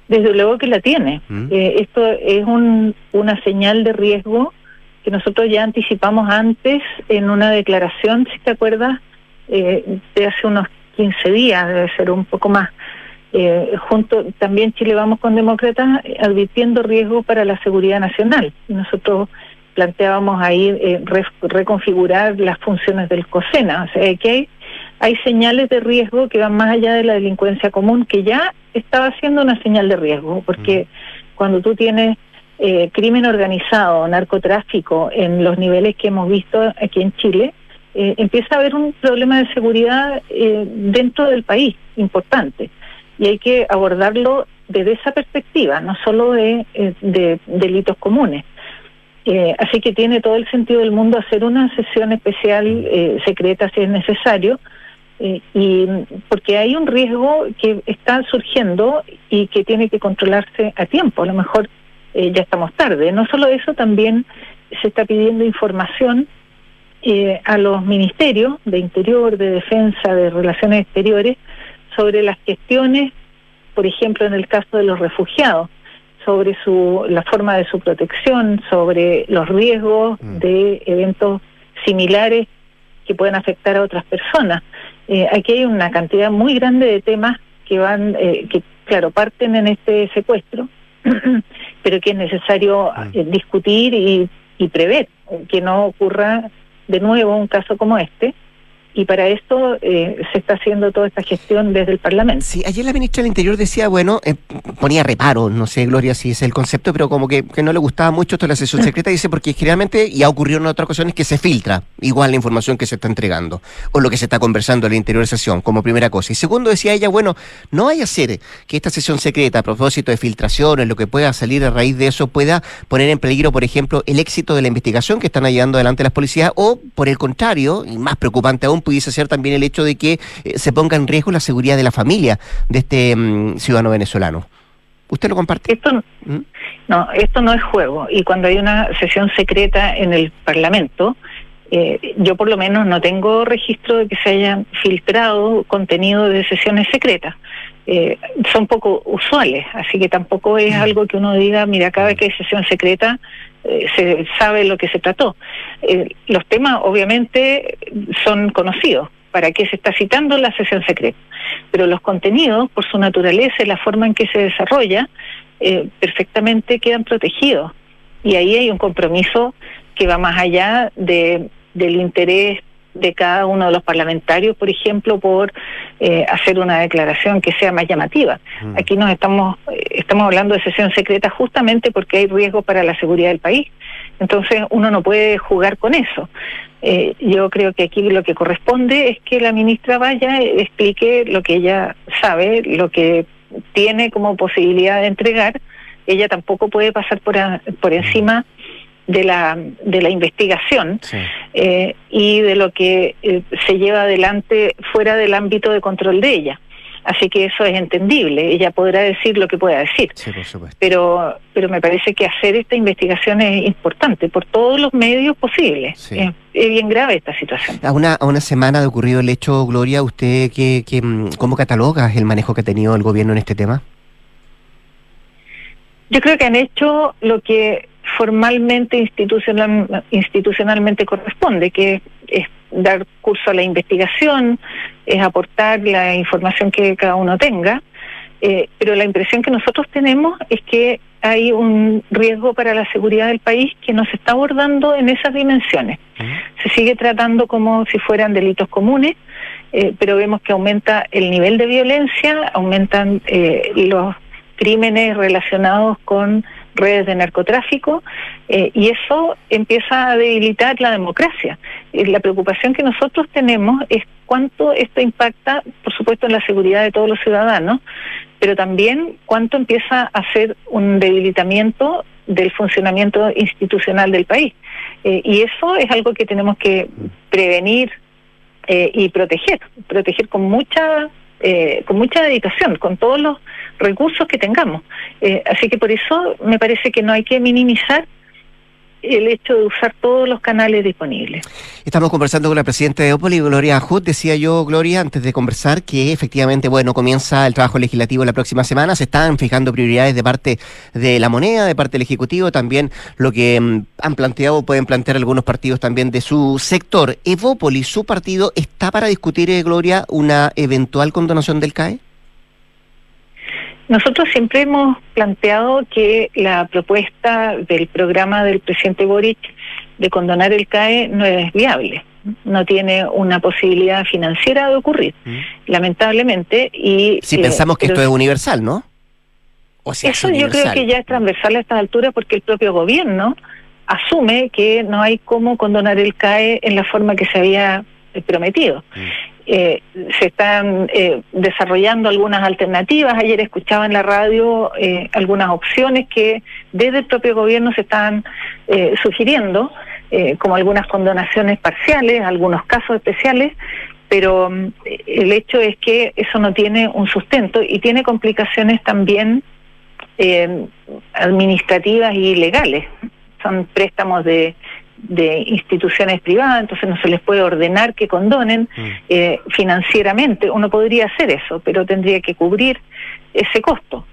[SPEAKER 9] Desde luego que la tiene.
[SPEAKER 1] Mm.
[SPEAKER 9] Eh, esto es un, una señal de riesgo que nosotros ya anticipamos antes en una declaración, si te acuerdas, eh, de hace unos 15 días, debe ser un poco más. Eh, junto también Chile Vamos con Demócratas advirtiendo riesgo para la seguridad nacional. Nosotros planteábamos ahí eh, reconfigurar las funciones del COSENA. O sea, que hay, hay señales de riesgo que van más allá de la delincuencia común, que ya estaba siendo una señal de riesgo, porque cuando tú tienes eh, crimen organizado, narcotráfico en los niveles que hemos visto aquí en Chile, eh, empieza a haber un problema de seguridad eh, dentro del país importante. Y hay que abordarlo desde esa perspectiva, no solo de, de delitos comunes. así que tiene todo el sentido del mundo hacer una sesión especial secreta si es necesario, y porque hay un riesgo que está surgiendo y que tiene que controlarse a tiempo. A lo mejor eh, ya estamos tarde. No solo eso, también se está pidiendo información eh, a los ministerios de Interior, de Defensa, de Relaciones Exteriores, sobre las gestiones, por ejemplo, en el caso de los refugiados, sobre su, la forma de su protección, sobre los riesgos mm. de eventos similares que pueden afectar a otras personas. Eh, aquí hay una cantidad muy grande de temas que van, que claro, parten en este secuestro pero que es necesario mm. eh, discutir y, y prever que no ocurra de nuevo un caso como este y para esto eh, se está haciendo toda esta gestión desde el Parlamento.
[SPEAKER 1] Sí, ayer la ministra del Interior decía, bueno, eh, ponía reparo, no sé, Gloria, si es el concepto, pero como que, no le gustaba mucho esto de la sesión secreta, dice, porque generalmente, y ha en otras ocasiones, que se filtra igual la información que se está entregando, o lo que se está conversando en la interior de sesión, como primera cosa. Y segundo, decía ella, bueno, no hay a ser que esta sesión secreta, a propósito de filtraciones, lo que pueda salir a raíz de eso, pueda poner en peligro, por ejemplo, el éxito de la investigación que están llevando adelante las policías, o por el contrario, y más preocupante aún, pudiese ser también el hecho de que eh, se ponga en riesgo la seguridad de la familia de este mm, ciudadano venezolano. ¿Usted lo comparte?
[SPEAKER 9] Esto, ¿Mm? No, esto no es juego. Y cuando hay una sesión secreta en el Parlamento, eh, yo por lo menos no tengo registro de que se hayan filtrado contenido de sesiones secretas. Eh, son poco usuales, así que tampoco es mm. algo que uno diga, mira, cada vez que hay sesión secreta se sabe lo que se trató. Eh, los temas obviamente son conocidos, para qué se está citando la sesión secreta, pero los contenidos, por su naturaleza y la forma en que se desarrolla, eh, perfectamente quedan protegidos. Y ahí hay un compromiso que va más allá de, del interés de cada uno de los parlamentarios, por ejemplo, por eh, hacer una declaración que sea más llamativa. Mm. Aquí nos estamos eh, estamos hablando de sesión secreta justamente porque hay riesgo para la seguridad del país. Entonces uno no puede jugar con eso. Eh, yo creo que aquí lo que corresponde es que la ministra vaya y explique lo que ella sabe, lo que tiene como posibilidad de entregar. Ella tampoco puede pasar por, por encima de la, de la investigación eh, y de lo que eh, se lleva adelante fuera del ámbito de control de ella. Así que eso es entendible, ella podrá decir lo que pueda decir. pero, pero me parece que hacer esta investigación es importante por todos los medios posibles. Es, bien grave esta situación.
[SPEAKER 1] A una, a una semana de ocurrido el hecho, Gloria, ¿usted qué, qué, cómo cataloga el manejo que ha tenido el gobierno en este tema?
[SPEAKER 9] Yo creo que han hecho lo que formalmente institucional, institucionalmente corresponde, que es dar curso a la investigación, es aportar la información que cada uno tenga, eh, pero la impresión que nosotros tenemos es que hay un riesgo para la seguridad del país que no se está abordando en esas dimensiones. Se sigue tratando como si fueran delitos comunes, eh, pero vemos que aumenta el nivel de violencia, aumentan eh, los crímenes relacionados con redes de narcotráfico eh, y eso empieza a debilitar la democracia. Eh, la preocupación que nosotros tenemos es cuánto esto impacta, por supuesto, en la seguridad de todos los ciudadanos, pero también cuánto empieza a ser un debilitamiento del funcionamiento institucional del país. Eh, y eso es algo que tenemos que prevenir y proteger, proteger con mucha con mucha dedicación, con todos los recursos que tengamos. Eh, así que por eso me parece que no hay que minimizar el hecho de usar todos los canales disponibles.
[SPEAKER 1] Estamos conversando con la presidenta de Opoli, Gloria Hood. Decía yo, Gloria, antes de conversar, que efectivamente, bueno, comienza el trabajo legislativo la próxima semana. Se están fijando prioridades de parte de la moneda, de parte del Ejecutivo, también lo que mm, han planteado, pueden plantear algunos partidos también de su sector. ¿Evópoli, su partido, está para discutir, eh, Gloria, una eventual condonación del CAE?
[SPEAKER 9] Nosotros siempre hemos planteado que la propuesta del programa del presidente Boric de condonar el CAE no es viable, no tiene una posibilidad financiera de ocurrir, mm. lamentablemente. Y
[SPEAKER 1] si pensamos que esto es universal, ¿no?
[SPEAKER 9] eso yo creo que ya es transversal a estas alturas porque el propio gobierno asume que no hay cómo condonar el CAE en la forma que se había prometido. Mm. Eh, se están eh, desarrollando algunas alternativas. Ayer escuchaba en la radio eh, algunas opciones que desde el propio gobierno se están sugiriendo, como algunas condonaciones parciales, algunos casos especiales, pero mm, el hecho es que eso no tiene un sustento y tiene complicaciones también administrativas y legales. Son préstamos de de instituciones privadas, entonces no se les puede ordenar que condonen mm. eh, financieramente. Uno podría hacer eso, pero tendría que cubrir ese costo.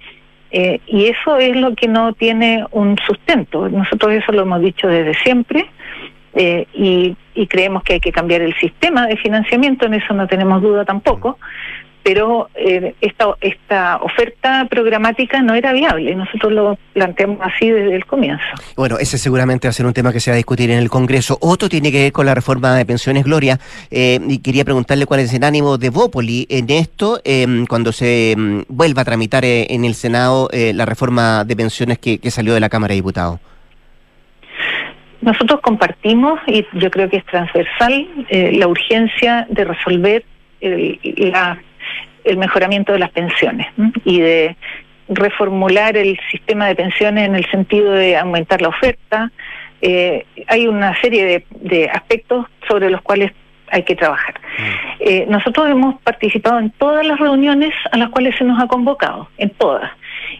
[SPEAKER 9] Eh, y eso es lo que no tiene un sustento. Nosotros eso lo hemos dicho desde siempre eh, y, y, creemos que hay que cambiar el sistema de financiamiento, en eso no tenemos duda tampoco, pero eh, esta, esta oferta programática no era viable. Nosotros lo planteamos así desde el comienzo.
[SPEAKER 1] Bueno, ese seguramente va a ser un tema que se va a discutir en el Congreso. Otro tiene que ver con la reforma de pensiones, Gloria, eh, y quería preguntarle cuál es el ánimo de Bópoli en esto, em, cuando se mm, vuelva a tramitar eh, en el Senado la reforma de pensiones que, salió de la Cámara de Diputados.
[SPEAKER 9] Nosotros compartimos, y yo creo que es transversal, la urgencia de resolver la el mejoramiento de las pensiones y de reformular el sistema de pensiones en el sentido de aumentar la oferta. Eh, hay una serie de, aspectos sobre los cuales hay que trabajar. Eh, nosotros hemos participado en todas las reuniones a las cuales se nos ha convocado, en todas,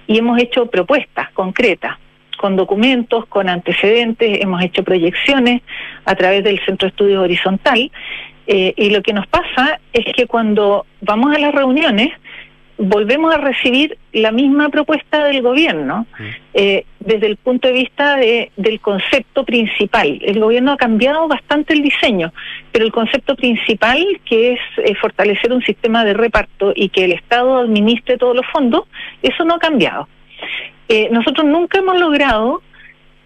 [SPEAKER 9] y hemos hecho propuestas concretas con documentos, con antecedentes, hemos hecho proyecciones a través del Centro de Estudios Horizontal eh, y lo que nos pasa es que cuando vamos a las reuniones, volvemos a recibir la misma propuesta del gobierno eh, desde el punto de vista de, del concepto principal. El gobierno ha cambiado bastante el diseño, pero el concepto principal, que es eh, fortalecer un sistema de reparto y que el Estado administre todos los fondos, eso no ha cambiado. nosotros nunca hemos logrado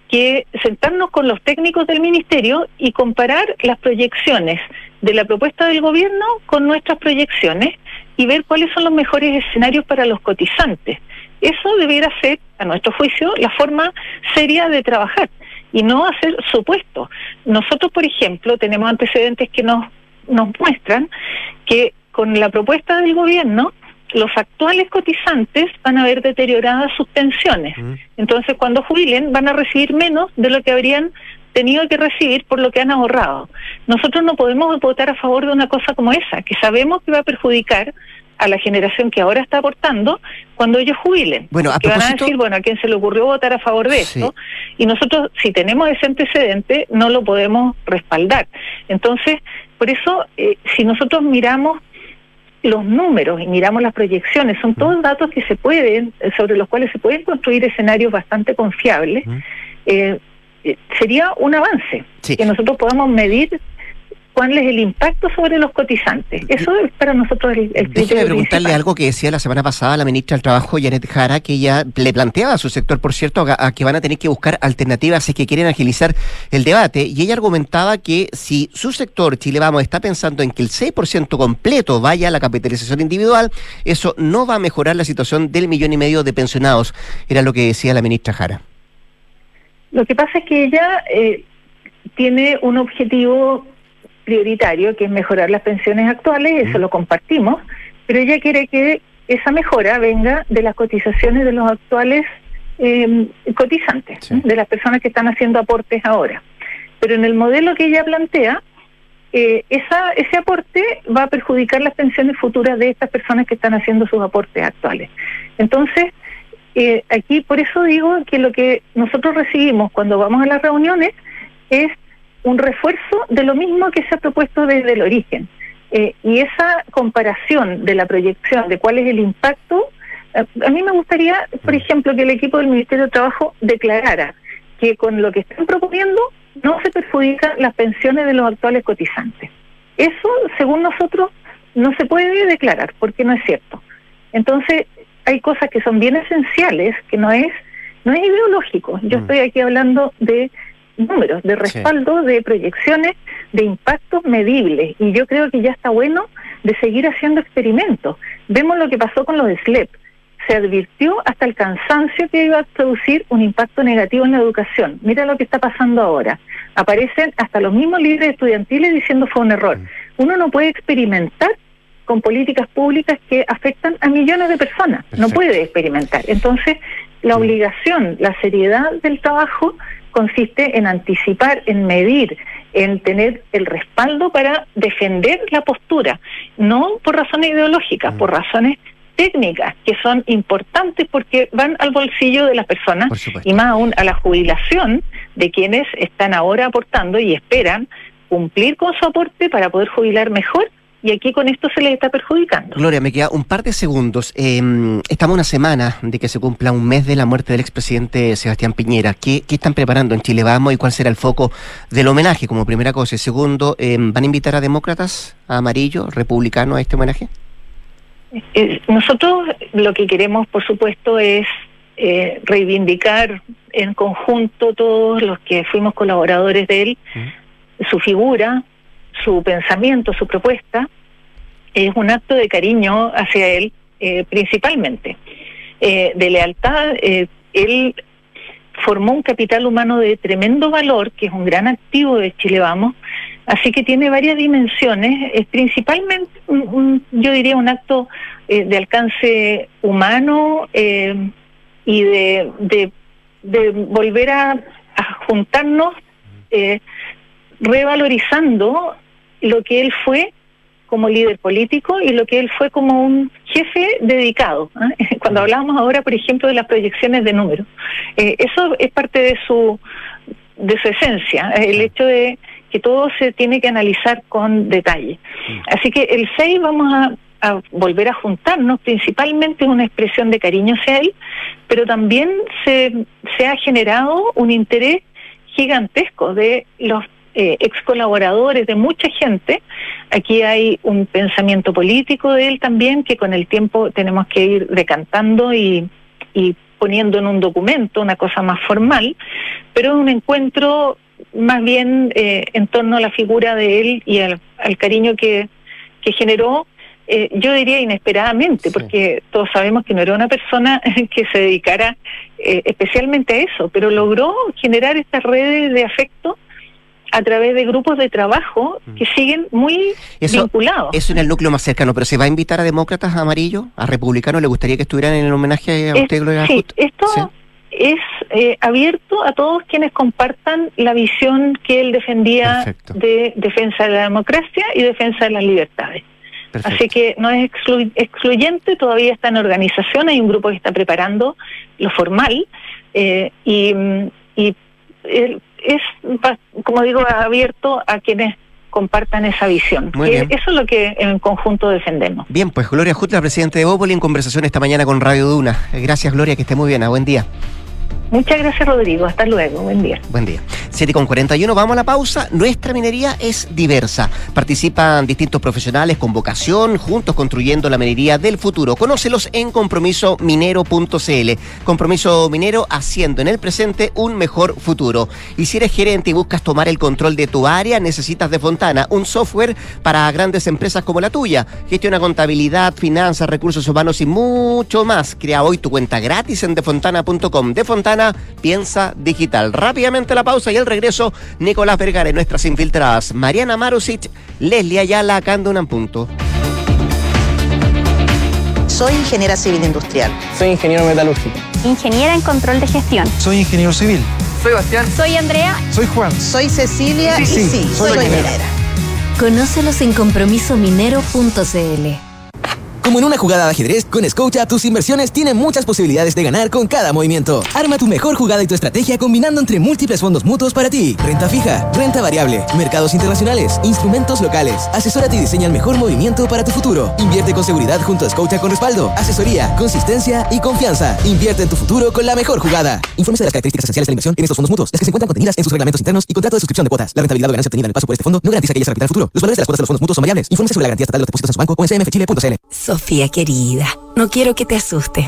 [SPEAKER 9] que sentarnos con los técnicos del ministerio y comparar las proyecciones de la propuesta del gobierno con nuestras proyecciones y ver cuáles son los mejores escenarios para los cotizantes. Eso debiera ser, a nuestro juicio, la forma seria de trabajar y no hacer supuestos. Nosotros, por ejemplo, tenemos antecedentes que nos, nos muestran que con la propuesta del gobierno los actuales cotizantes van a ver deterioradas sus pensiones. Entonces, cuando jubilen, van a recibir menos de lo que habrían tenido que recibir por lo que han ahorrado. Nosotros no podemos votar a favor de una cosa como esa, que sabemos que va a perjudicar a la generación que ahora está aportando cuando ellos jubilen.
[SPEAKER 1] Bueno,
[SPEAKER 9] que van a decir, bueno, ¿a quién se le ocurrió votar a favor de esto? Y nosotros, si tenemos ese antecedente, no lo podemos respaldar. Entonces, por eso, eh, si nosotros miramos los números y miramos las proyecciones, son todos datos que se pueden, sobre los cuales se pueden construir escenarios bastante confiables. Eh, eh, sería un avance que nosotros podamos medir cuál es el impacto sobre los cotizantes. Eso es para nosotros el, el
[SPEAKER 1] Déjeme preguntarle algo que decía la semana pasada la ministra del Trabajo, Janet Jara, que ella le planteaba a su sector, por cierto, a, que van a tener que buscar alternativas si que quieren agilizar el debate. Y ella argumentaba que si su sector, Chile Vamos, está pensando en que el 6% completo vaya a la capitalización individual, eso no va a mejorar la situación del millón y medio de pensionados. Era lo que decía la ministra Jara.
[SPEAKER 9] Lo que pasa es que ella eh, tiene un objetivo prioritario, que es mejorar las pensiones actuales, eso lo compartimos, pero ella quiere que esa mejora venga de las cotizaciones de los actuales em, cotizantes, de las personas que están haciendo aportes ahora. Pero en el modelo que ella plantea, eh, esa, ese aporte va a perjudicar las pensiones futuras de estas personas que están haciendo sus aportes actuales. Entonces, eh, aquí por eso digo que lo que nosotros recibimos cuando vamos a las reuniones es un refuerzo de lo mismo que se ha propuesto desde el origen. Eh, y esa comparación de la proyección de cuál es el impacto, eh, a mí me gustaría, por ejemplo, que el equipo del Ministerio de Trabajo declarara que con lo que están proponiendo no se perjudican las pensiones de los actuales cotizantes. Eso, según nosotros, no se puede declarar porque no es cierto. Entonces, hay cosas que son bien esenciales, que no es no es ideológico. Yo estoy aquí hablando de números, de respaldo, de proyecciones, de impactos medibles. Y yo creo que ya está bueno de seguir haciendo experimentos. Vemos lo que pasó con los SLEP. Se advirtió hasta el cansancio que iba a producir un impacto negativo en la educación. Mira lo que está pasando ahora. Aparecen hasta los mismos líderes estudiantiles diciendo fue un error. Uno no puede experimentar con políticas públicas que afectan a millones de personas. No puede experimentar. Entonces, la obligación, la seriedad del trabajo consiste en anticipar, en medir, en tener el respaldo para defender la postura, no por razones ideológicas, por razones técnicas que son importantes porque van al bolsillo de las personas y más aún a la jubilación de quienes están ahora aportando y esperan cumplir con su aporte para poder jubilar mejor y aquí con esto se les está perjudicando.
[SPEAKER 1] Gloria, me queda un par de segundos. Eh, estamos una semana de que se cumpla un mes de la muerte del expresidente Sebastián Piñera. ¿Qué, están preparando en Chile Vamos y cuál será el foco del homenaje como primera cosa? Y segundo, eh, ¿van a invitar a demócratas, a amarillo, republicano a este homenaje?
[SPEAKER 9] Eh, nosotros lo que queremos, por supuesto, es eh, reivindicar en conjunto todos los que fuimos colaboradores de él, su figura, su pensamiento, su propuesta, es un acto de cariño hacia él eh, principalmente, eh, de lealtad. Eh, él formó un capital humano de tremendo valor, que es un gran activo de Chile Vamos, así que tiene varias dimensiones, es principalmente, yo diría, un acto de alcance humano y de, de, volver a, a juntarnos revalorizando lo que él fue como líder político y lo que él fue como un jefe dedicado. ¿ah? Cuando hablamos ahora, por ejemplo, de las proyecciones de números, eh, eso es parte de su de su esencia, el hecho de que todo se tiene que analizar con detalle. Así que el 6 vamos a, a volver a juntarnos, principalmente es una expresión de cariño hacia él, pero también se, se ha generado un interés gigantesco de los eh, ex colaboradores de mucha gente. Aquí hay un pensamiento político de él también que con el tiempo tenemos que ir decantando y, poniendo en un documento una cosa más formal, pero un encuentro más bien eh, en torno a la figura de él y al, cariño que, que generó eh, yo diría inesperadamente, porque todos sabemos que no era una persona que se dedicara eh, especialmente a eso, pero logró generar estas redes de afecto a través de grupos de trabajo que mm. siguen muy vinculados.
[SPEAKER 1] Eso en el núcleo más cercano, pero ¿se va a invitar a demócratas amarillos, a republicanos? ¿Le gustaría que estuvieran en el homenaje a usted, Gloria?
[SPEAKER 9] Sí, esto es eh, abierto a todos quienes compartan la visión que él defendía de defensa de la democracia y defensa de las libertades. Así que no es excluyente, todavía está en organización, hay un grupo que está preparando lo formal eh, y, y es, como digo, abierto a quienes compartan esa visión. Eso es lo que en conjunto defendemos.
[SPEAKER 1] Bien, pues Gloria Jutla, presidente de Bópoli, en conversación esta mañana con Radio Duna. Gracias, Gloria, que esté muy bien. A buen día.
[SPEAKER 9] Muchas gracias, Rodrigo. Hasta luego. Buen día.
[SPEAKER 1] Buen día. 7 con 41, vamos a la pausa. Nuestra minería es diversa. Participan distintos profesionales con vocación, juntos construyendo la minería del futuro. Conócelos en compromisominero.cl. Compromiso Minero haciendo en el presente un mejor futuro. Y si eres gerente y buscas tomar el control de tu área, necesitas de Fontana, un software para grandes empresas como la tuya. Gestiona contabilidad, finanzas, recursos humanos y mucho más. Crea hoy tu cuenta gratis en defontana.com. De Fontana piensa digital. Rápidamente la pausa y el regreso, Nicolás Vergara y nuestras infiltradas, Mariana Marusic, Leslie Ayala, Candunan Punto.
[SPEAKER 10] Soy ingeniera civil industrial.
[SPEAKER 11] Soy ingeniero metalúrgico.
[SPEAKER 12] Ingeniera en control de gestión.
[SPEAKER 13] Soy ingeniero civil.
[SPEAKER 14] Soy Bastián.
[SPEAKER 12] Soy Andrea.
[SPEAKER 13] Soy Juan.
[SPEAKER 10] Soy Cecilia
[SPEAKER 13] sí,
[SPEAKER 10] y sí, soy, soy minera.
[SPEAKER 4] Conócelos en compromisominero.cl.
[SPEAKER 6] Como en una jugada de ajedrez, con Scotia tus inversiones tienen muchas posibilidades de ganar con cada movimiento. Arma tu mejor jugada y tu estrategia combinando entre múltiples fondos mutuos para ti. Renta fija, renta variable, mercados internacionales, instrumentos locales. Asesórate y diseña el mejor movimiento para tu futuro. Invierte con seguridad junto a Scotia con respaldo, asesoría, consistencia y confianza. Invierte en tu futuro con la mejor jugada. Infórmese de las características esenciales de la inversión en estos fondos mutuos, las que se encuentran contenidas en sus reglamentos internos y contrato de suscripción de cuotas. La rentabilidad o ganancia obtenida en el paso por este fondo no garantiza que ella se en el futuro. Los valores de las cuotas de los fondos mutuos son variables. Infórmese sobre la garantía estatal de los depósitos en su banco o en cmfchile.cl.
[SPEAKER 11] Sofía querida, no quiero que te asustes.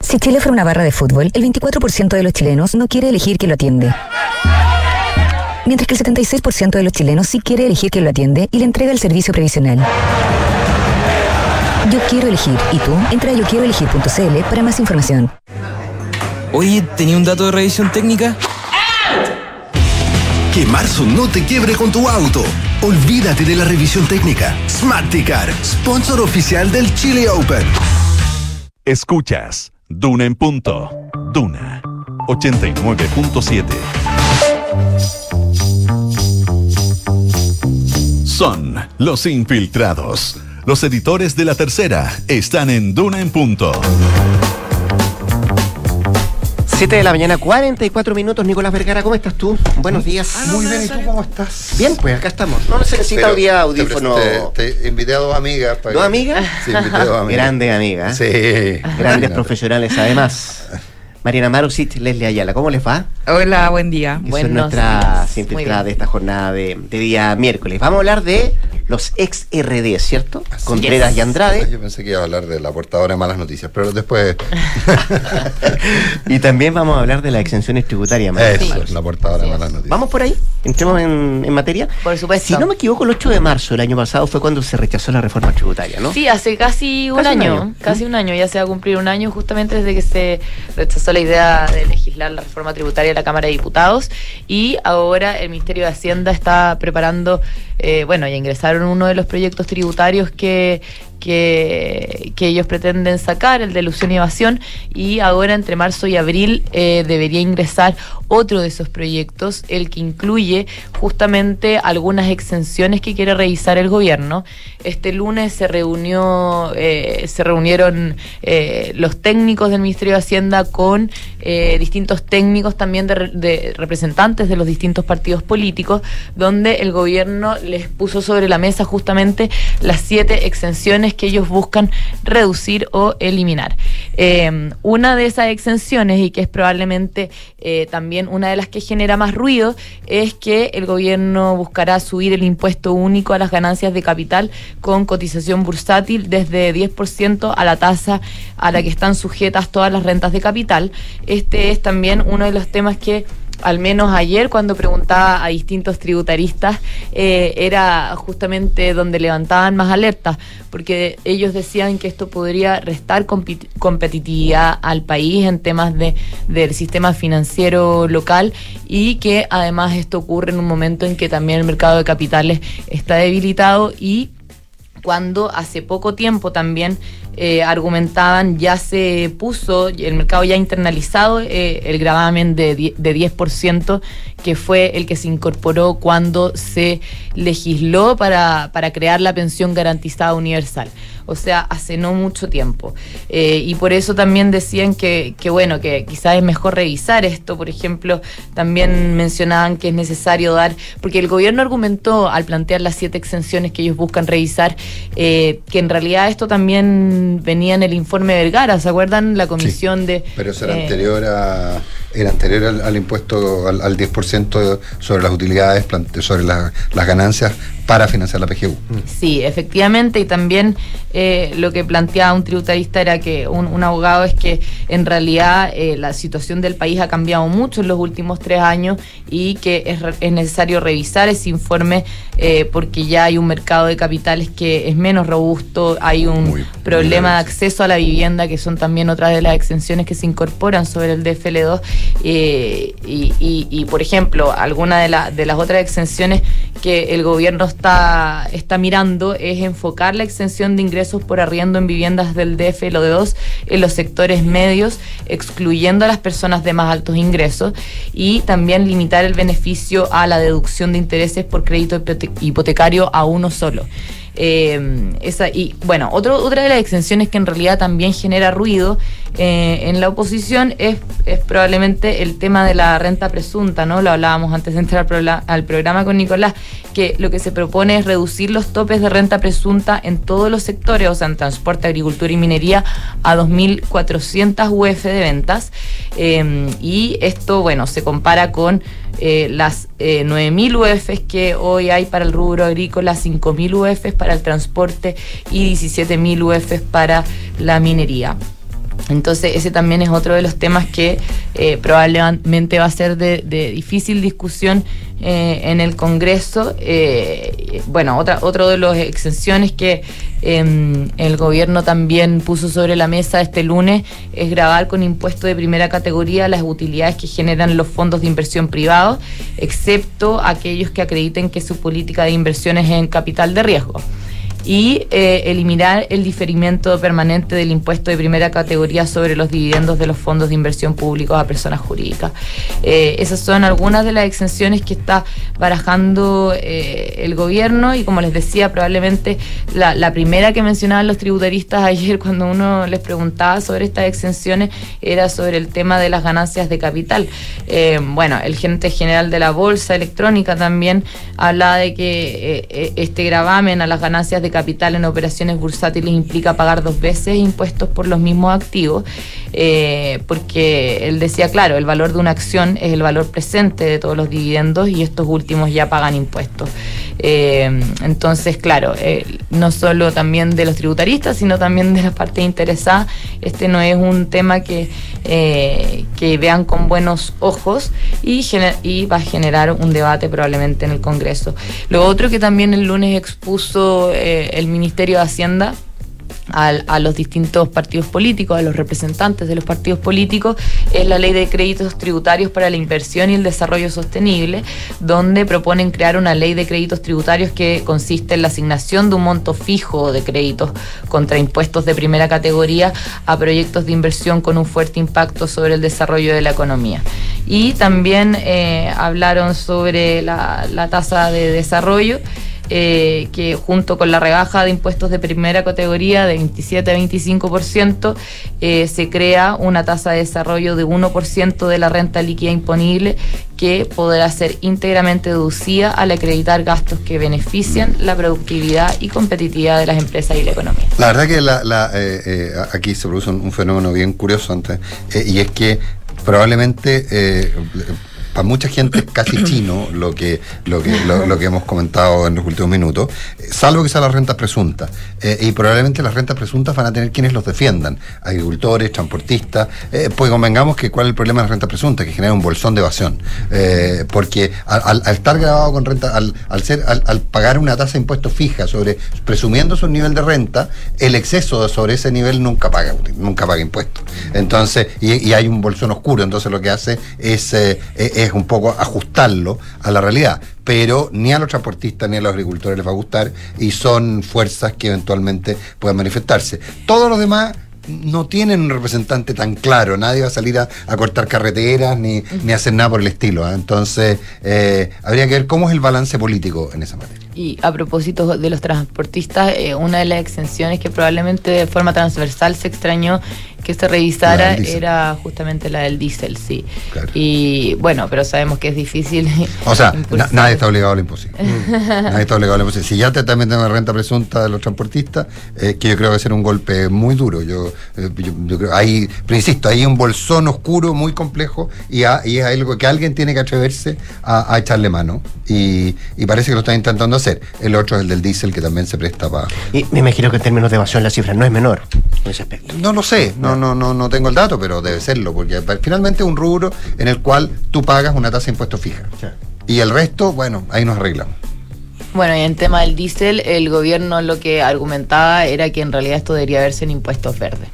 [SPEAKER 8] Si Chile fuera una barra de fútbol, el 24% de los chilenos no quiere elegir quién lo atiende. Mientras que el 76% de los chilenos sí quiere elegir quién lo atiende y le entrega el servicio previsional. Yo quiero elegir. ¿Y tú? Entra a yoquieroelegir.cl para más información.
[SPEAKER 6] Oye, ¿tenía un dato de revisión técnica?
[SPEAKER 7] Que marzo no te quiebre con tu auto. Olvídate de la revisión técnica. Smarticar, sponsor oficial del Chile Open.
[SPEAKER 3] Escuchas Duna en punto. Duna 89.7. Son los infiltrados. Los editores de la tercera están en Duna en punto.
[SPEAKER 1] 7 de la mañana, 44 minutos. Nicolás Vergara, ¿cómo estás tú? Buenos días.
[SPEAKER 14] Muy bien, ¿y tú cómo estás?
[SPEAKER 1] Bien, pues acá estamos. No necesita
[SPEAKER 14] Pero
[SPEAKER 1] hoy día
[SPEAKER 14] te
[SPEAKER 1] audífono.
[SPEAKER 14] presenté- Te, invité a dos amigas. para
[SPEAKER 1] ¿Dos
[SPEAKER 14] que-
[SPEAKER 1] amigas?
[SPEAKER 14] Sí, invité a dos amigas.
[SPEAKER 1] Grandes amigas.
[SPEAKER 14] Sí.
[SPEAKER 1] Grandes profesionales, además. Mariana Marusic, Leslie Ayala, ¿cómo les va?
[SPEAKER 15] Hola, buen día.
[SPEAKER 1] Que son
[SPEAKER 15] Buenos
[SPEAKER 1] nuestras infiltradas de esta jornada de, de día miércoles. Vamos a hablar de los ex RD, ¿cierto? Contreras y Andrade.
[SPEAKER 14] Yo pensé que iba a hablar de la portadora de malas noticias, pero después.
[SPEAKER 1] Y también vamos a hablar de las exenciones tributarias. Mariana
[SPEAKER 14] Eso,
[SPEAKER 1] Marusic.
[SPEAKER 14] la portadora de malas noticias.
[SPEAKER 1] ¿Vamos por ahí? ¿Entremos en, en materia?
[SPEAKER 16] Por supuesto.
[SPEAKER 1] Si no me equivoco, el 8 de marzo del año pasado fue cuando se rechazó la reforma tributaria, ¿no?
[SPEAKER 16] Sí, hace casi un
[SPEAKER 1] Casi un
[SPEAKER 16] año,
[SPEAKER 1] año.
[SPEAKER 16] casi un año, ya se va a cumplir un año justamente desde que se rechazó la idea de legislar la reforma tributaria de la Cámara de Diputados y ahora el Ministerio de Hacienda está preparando, eh, bueno, ya ingresaron uno de los proyectos tributarios que, que, ellos pretenden sacar, el de ilusión y evasión, y ahora entre marzo y abril eh, debería ingresar otro de esos proyectos, el que incluye justamente algunas exenciones que quiere revisar el gobierno. Este lunes se reunió, eh, se reunieron eh, los técnicos del Ministerio de Hacienda con distintos técnicos también de, de representantes de los distintos partidos políticos, donde el gobierno les puso sobre la mesa justamente las siete exenciones que ellos buscan reducir o eliminar. Eh, una de esas exenciones, y que es probablemente eh, también una de las que genera más ruido, es que el gobierno buscará subir el impuesto único a las ganancias de capital con cotización bursátil desde 10% a la tasa a la que están sujetas todas las rentas de capital. Este es también uno de los temas que al menos ayer cuando preguntaba a distintos tributaristas, eh, era justamente donde levantaban más alertas, porque ellos decían que esto podría restar competitividad al país en temas de, del sistema financiero local y que además esto ocurre en un momento en que también el mercado de capitales está debilitado y cuando hace poco tiempo también eh, argumentaban ya se puso el mercado ya internalizado eh, el gravamen de, die- de 10% que fue el que se incorporó cuando se legisló para, para crear la pensión garantizada universal. O sea, hace no mucho tiempo. Eh, y por eso también decían que, que, bueno, que quizás es mejor revisar esto. Por ejemplo, también mencionaban que es necesario dar, porque el gobierno argumentó al plantear las siete exenciones que ellos buscan revisar, eh, que en realidad esto también venía en el informe Vergara, ¿se acuerdan? La comisión de...
[SPEAKER 14] Pero eso era
[SPEAKER 16] eh,
[SPEAKER 14] anterior a. el anterior al, al impuesto al, al 10% sobre las utilidades, sobre la- las ganancias para financiar la PGU.
[SPEAKER 16] Sí, efectivamente, y también eh, lo que planteaba un tributarista era que un, un abogado es que en realidad eh, la situación del país ha cambiado mucho en los últimos tres años y que es, re- es necesario revisar ese informe eh, porque ya hay un mercado de capitales que es menos robusto, hay un problema de acceso a la vivienda que son también otras de las exenciones que se incorporan sobre el DFL2 eh, y, y- y, por ejemplo, alguna de, la- de las otras exenciones que el gobierno está, está mirando es enfocar la exención de ingresos por arriendo en viviendas del DFL2 en los sectores medios, excluyendo a las personas de más altos ingresos y también limitar el beneficio a la deducción de intereses por crédito hipote- hipotecario a uno solo. Eh, esa, y bueno, otro, otra de las exenciones que en realidad también genera ruido eh, en la oposición es, es probablemente el tema de la renta presunta, ¿no? Lo hablábamos antes de entrar al, programa con Nicolás, que lo que se propone es reducir los topes de renta presunta en todos los sectores, o sea, en transporte, agricultura y minería, a 2.400 UF de ventas. Eh, y esto, bueno, se compara con eh, las eh, 9.000 UFs que hoy hay para el rubro agrícola, 5.000 UFs para el transporte y 17.000 UFs para la minería. Entonces ese también es otro de los temas que eh, probablemente va a ser de, difícil discusión eh, en el Congreso. Eh, bueno, otra, otro de las exenciones que eh, el gobierno también puso sobre la mesa este lunes es grabar con impuesto de primera categoría las utilidades que generan los fondos de inversión privados, excepto aquellos que acrediten que su política de inversión es en capital de riesgo y eh, eliminar el diferimiento permanente del impuesto de primera categoría sobre los dividendos de los fondos de inversión públicos a personas jurídicas. Eh, esas son algunas de las exenciones que está barajando eh, el gobierno y como les decía, probablemente la, primera que mencionaban los tributaristas ayer cuando uno les preguntaba sobre estas exenciones era sobre el tema de las ganancias de capital. Bueno, el gerente general de la Bolsa Electrónica también hablaba de que este gravamen a las ganancias de capital en operaciones bursátiles implica pagar dos veces impuestos por los mismos activos, eh, porque él decía, claro, el valor de una acción es el valor presente de todos los dividendos y estos últimos ya pagan impuestos. Eh, entonces, claro, eh, no solo también de los tributaristas, sino también de la parte interesada, este no es un tema que, que vean con buenos ojos y, y va a generar un debate probablemente en el Congreso. Lo otro que también el lunes expuso el Ministerio de Hacienda a, los distintos partidos políticos, a los representantes de los partidos políticos, es la ley de créditos tributarios para la inversión y el desarrollo sostenible, donde proponen crear una ley de créditos tributarios que consiste en la asignación de un monto fijo de créditos contra impuestos de primera categoría a proyectos de inversión con un fuerte impacto sobre el desarrollo de la economía. Y también eh, hablaron sobre la tasa de desarrollo eh, que junto con la rebaja de impuestos de primera categoría de 27 a 25%, eh, se crea una tasa de desarrollo de 1% de la renta líquida imponible que podrá ser íntegramente deducida al acreditar gastos que benefician la productividad y competitividad de las empresas y la economía.
[SPEAKER 14] La verdad que la- eh, eh, aquí se produce un, fenómeno bien curioso antes, y es que probablemente para mucha gente es casi chino lo que, lo, que, lo, lo que hemos comentado en los últimos minutos, eh, salvo que sea las rentas presuntas. Eh, y probablemente las rentas presuntas van a tener quienes los defiendan, agricultores, transportistas, eh, pues convengamos que cuál es el problema de las rentas presuntas, que genera un bolsón de evasión. Eh, porque al, al- al estar grabado con renta, al, al ser, al, pagar una tasa de impuestos fija sobre, presumiendo su nivel de renta, el exceso sobre ese nivel nunca paga, nunca paga impuestos. Entonces, y, y hay un bolsón oscuro, entonces lo que hace es, es un poco ajustarlo a la realidad. Pero ni a los transportistas ni a los agricultores les va a gustar y son fuerzas que eventualmente puedan manifestarse. Todos los demás no tienen un representante tan claro, nadie va a salir a, a cortar carreteras ni, ni a hacer nada por el estilo. ¿ah? Entonces, eh, habría que ver cómo es el balance político en esa materia.
[SPEAKER 16] Y a propósito de los transportistas, eh, una de las exenciones que probablemente de forma transversal se extrañó que se revisara era justamente la del diésel, sí. Y bueno, pero sabemos que es difícil.
[SPEAKER 14] O sea, na- nadie está obligado a lo imposible. nadie está obligado a lo imposible. Si ya te están metiendo la renta presunta de los transportistas, eh, que yo creo que va a ser un golpe muy duro. Yo, eh, yo, yo creo, hay, pero insisto, hay un bolsón oscuro muy complejo y, a- y es algo que alguien tiene que atreverse a, a echarle mano. Y, y parece que lo están intentando hacer. El otro es el del diésel, que también se presta para.
[SPEAKER 1] Y me imagino que en términos de evasión la cifra no es menor en ese aspecto.
[SPEAKER 14] No lo sé, no, no, no, no tengo el dato, pero debe serlo, porque finalmente es un rubro en el cual tú pagas una tasa de impuesto fija. Y el resto, bueno, ahí nos arreglamos.
[SPEAKER 16] Bueno, y en tema del diésel, el gobierno lo que argumentaba era que en realidad esto debería verse en impuestos verdes.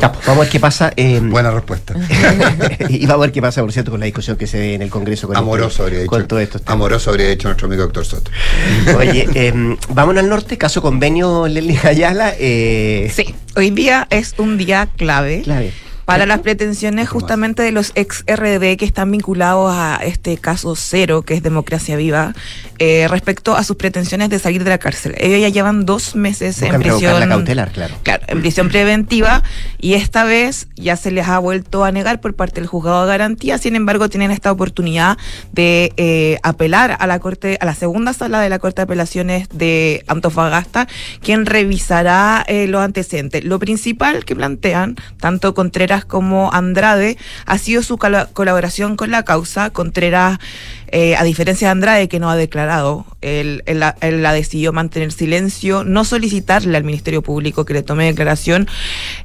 [SPEAKER 1] Ya, pues, vamos a ver qué pasa. eh,
[SPEAKER 14] Buena respuesta.
[SPEAKER 1] y vamos a ver qué pasa, por cierto, con la discusión que se ve en el Congreso. Con
[SPEAKER 14] Amoroso
[SPEAKER 1] este-
[SPEAKER 14] habría dicho.
[SPEAKER 1] Con todo esto.
[SPEAKER 14] Amoroso habría dicho nuestro amigo doctor Soto.
[SPEAKER 1] Oye, eh, vámonos al norte, caso convenio Leslie Ayala. Eh,
[SPEAKER 15] Sí, hoy día es un día clave.
[SPEAKER 1] Clave.
[SPEAKER 15] Para las pretensiones justamente de los ex RD que están vinculados a este caso cero, que es Democracia Viva, eh, respecto a sus pretensiones de salir de la cárcel. Ellos ya llevan dos meses
[SPEAKER 1] buscan
[SPEAKER 15] en prisión.
[SPEAKER 1] la cautelar, claro.
[SPEAKER 15] Claro, en prisión preventiva y esta vez ya se les ha vuelto a negar por parte del juzgado de garantía. Sin embargo, tienen esta oportunidad de eh, apelar a la corte, a la segunda sala de la Corte de Apelaciones de Antofagasta, quien revisará eh, los antecedentes. Lo principal que plantean, tanto Contreras como Andrade, ha sido su colaboración con la causa. Contreras, eh, a diferencia de Andrade, que no ha declarado, él, la, decidió mantener silencio, no solicitarle al Ministerio Público que le tome declaración.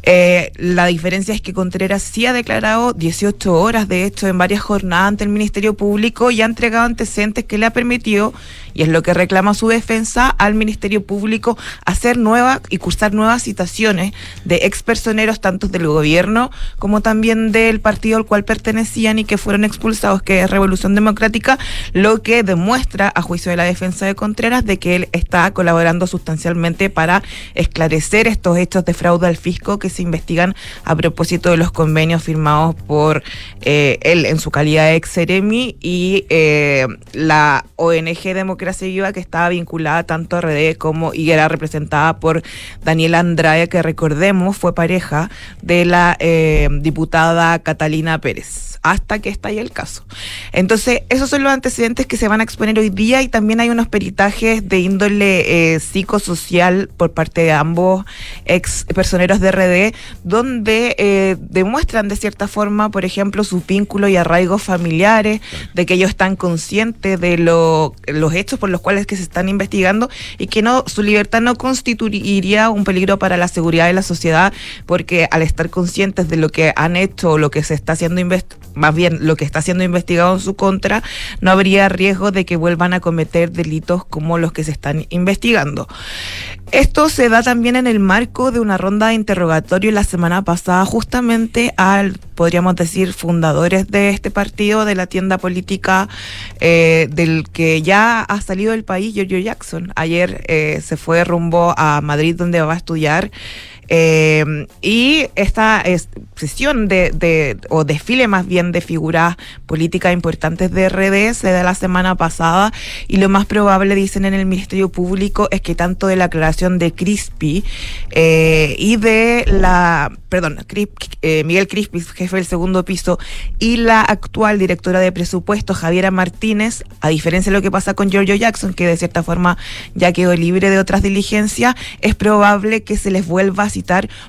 [SPEAKER 15] Eh, la diferencia es que Contreras sí ha declarado 18 horas, de hecho, en varias jornadas ante el Ministerio Público y ha entregado antecedentes que le ha permitido, y es lo que reclama su defensa, al Ministerio Público hacer nuevas y cursar nuevas citaciones de expersoneros, tanto del gobierno como también del partido al cual pertenecían y que fueron expulsados, que es Revolución Democrática, lo que demuestra, a juicio de la defensa de Contreras, de que él está colaborando sustancialmente para esclarecer estos hechos de fraude al fisco que se investigan a propósito de los convenios firmados por eh, él en su calidad de ex Seremi y eh, la ONG Democracia Viva que estaba vinculada tanto a RD como y era representada por Daniela Andrade, que recordemos fue pareja de la eh, diputada Catalina Pérez hasta que estalle el caso. Entonces, esos son los antecedentes que se van a exponer hoy día y también hay unos peritajes de índole eh, psicosocial por parte de ambos ex personeros de RD, donde eh, demuestran de cierta forma, por ejemplo, sus vínculos y arraigos familiares, de que ellos están conscientes de lo- los hechos por los cuales que se están investigando y que no su libertad no constituiría un peligro para la seguridad de la sociedad, porque al estar conscientes de lo que han hecho o lo que se está haciendo invest- más bien lo que está siendo investigado en su contra, no habría riesgo de que vuelvan a cometer delitos como los que se están investigando. Esto se da también en el marco de una ronda de interrogatorio la semana pasada justamente al, podríamos decir, fundadores de este partido, de la tienda política eh, del que ya ha salido del país, Giorgio Jackson. Ayer eh, se fue rumbo a Madrid donde va a estudiar. Eh, y esta es- sesión de, de- o desfile más bien de figuras políticas importantes de RD se da la semana pasada y lo más probable, dicen en el Ministerio Público, es que tanto de la aclaración de Crispi eh, y de la, perdón, Cris- eh, Miguel Crispi, jefe del segundo piso, y la actual directora de presupuesto, Javiera Martínez, a diferencia de lo que pasa con Giorgio Jackson, que de cierta forma ya quedó libre de otras diligencias, es probable que se les vuelva a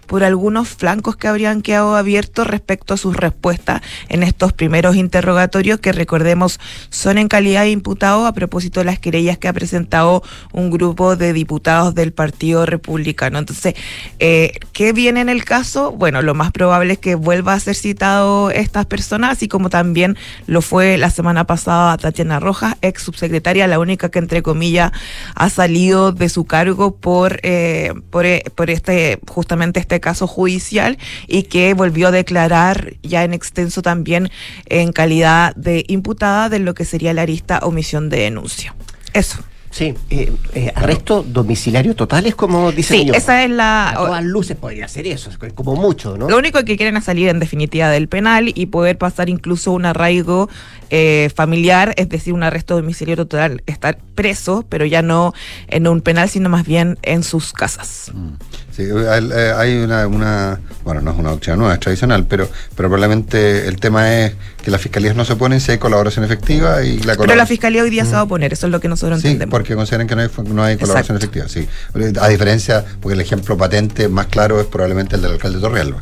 [SPEAKER 15] por algunos flancos que habrían quedado abiertos respecto a sus respuestas en estos primeros interrogatorios que recordemos son en calidad de imputados a propósito de las querellas que ha presentado un grupo de diputados del Partido Republicano. Entonces, eh, ¿qué viene en el caso? Bueno, lo más probable es que vuelva a ser citado estas personas, así como también lo fue la semana pasada Tatiana Rojas, ex subsecretaria, la única que entre comillas ha salido de su cargo por, eh, por, eh, este justamente este caso judicial y que volvió a declarar ya en extenso también en calidad de imputada de lo que sería la arista omisión de denuncia. Eso.
[SPEAKER 1] Sí, eh, eh, arresto domiciliario total es como dicen
[SPEAKER 15] Sí,
[SPEAKER 1] ellos.
[SPEAKER 15] esa es la...
[SPEAKER 1] A todas luces podría ser eso, es como mucho, ¿no?
[SPEAKER 15] Lo único que quieren es salir en definitiva del penal y poder pasar incluso un arraigo eh, familiar, es decir, un arresto domiciliario total, estar preso, pero ya no en un penal, sino más bien en sus casas.
[SPEAKER 14] Sí, eh, hay una, una- bueno, no es una doctrina nueva, es tradicional, pero, pero probablemente el tema es que las fiscalías no se oponen si hay colaboración efectiva y la
[SPEAKER 15] Pero la fiscalía hoy día se va a oponer, eso es lo que nosotros
[SPEAKER 14] Sí,
[SPEAKER 15] entendemos.
[SPEAKER 14] porque consideran que no hay, no hay colaboración efectiva, sí. A diferencia, porque el ejemplo patente más claro es probablemente el del alcalde Torrealba.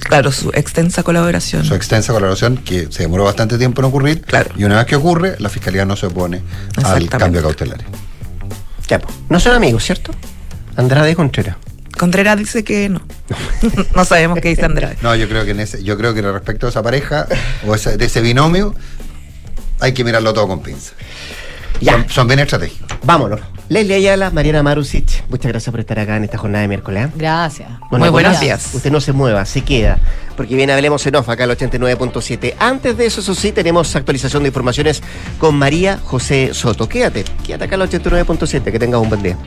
[SPEAKER 15] Claro, su extensa colaboración.
[SPEAKER 14] Su extensa colaboración que se demoró bastante tiempo en ocurrir. Y una vez que ocurre, la fiscalía no se opone al cambio cautelario.
[SPEAKER 1] Ya, pues. No son amigos, ¿cierto? Andrade Contreras.
[SPEAKER 15] Contreras dice que no. no sabemos qué dice Andrade.
[SPEAKER 14] No, yo creo que en ese, yo creo que respecto a esa pareja o ese- de ese binomio, hay que mirarlo todo con pinza. Son, son bien estratégicos.
[SPEAKER 1] Vámonos. Leslie Ayala, Mariana Marusic, muchas gracias por estar acá en esta jornada de miércoles. ¿eh?
[SPEAKER 16] Gracias.
[SPEAKER 1] Bueno,
[SPEAKER 15] Muy buenos días.
[SPEAKER 1] Usted no se mueva, se queda. Porque viene Hablemos en Off acá al 89.7. Antes de eso, eso sí, tenemos actualización de informaciones con María José Soto. Quédate, quédate acá al 89.7. Que tengas un buen día.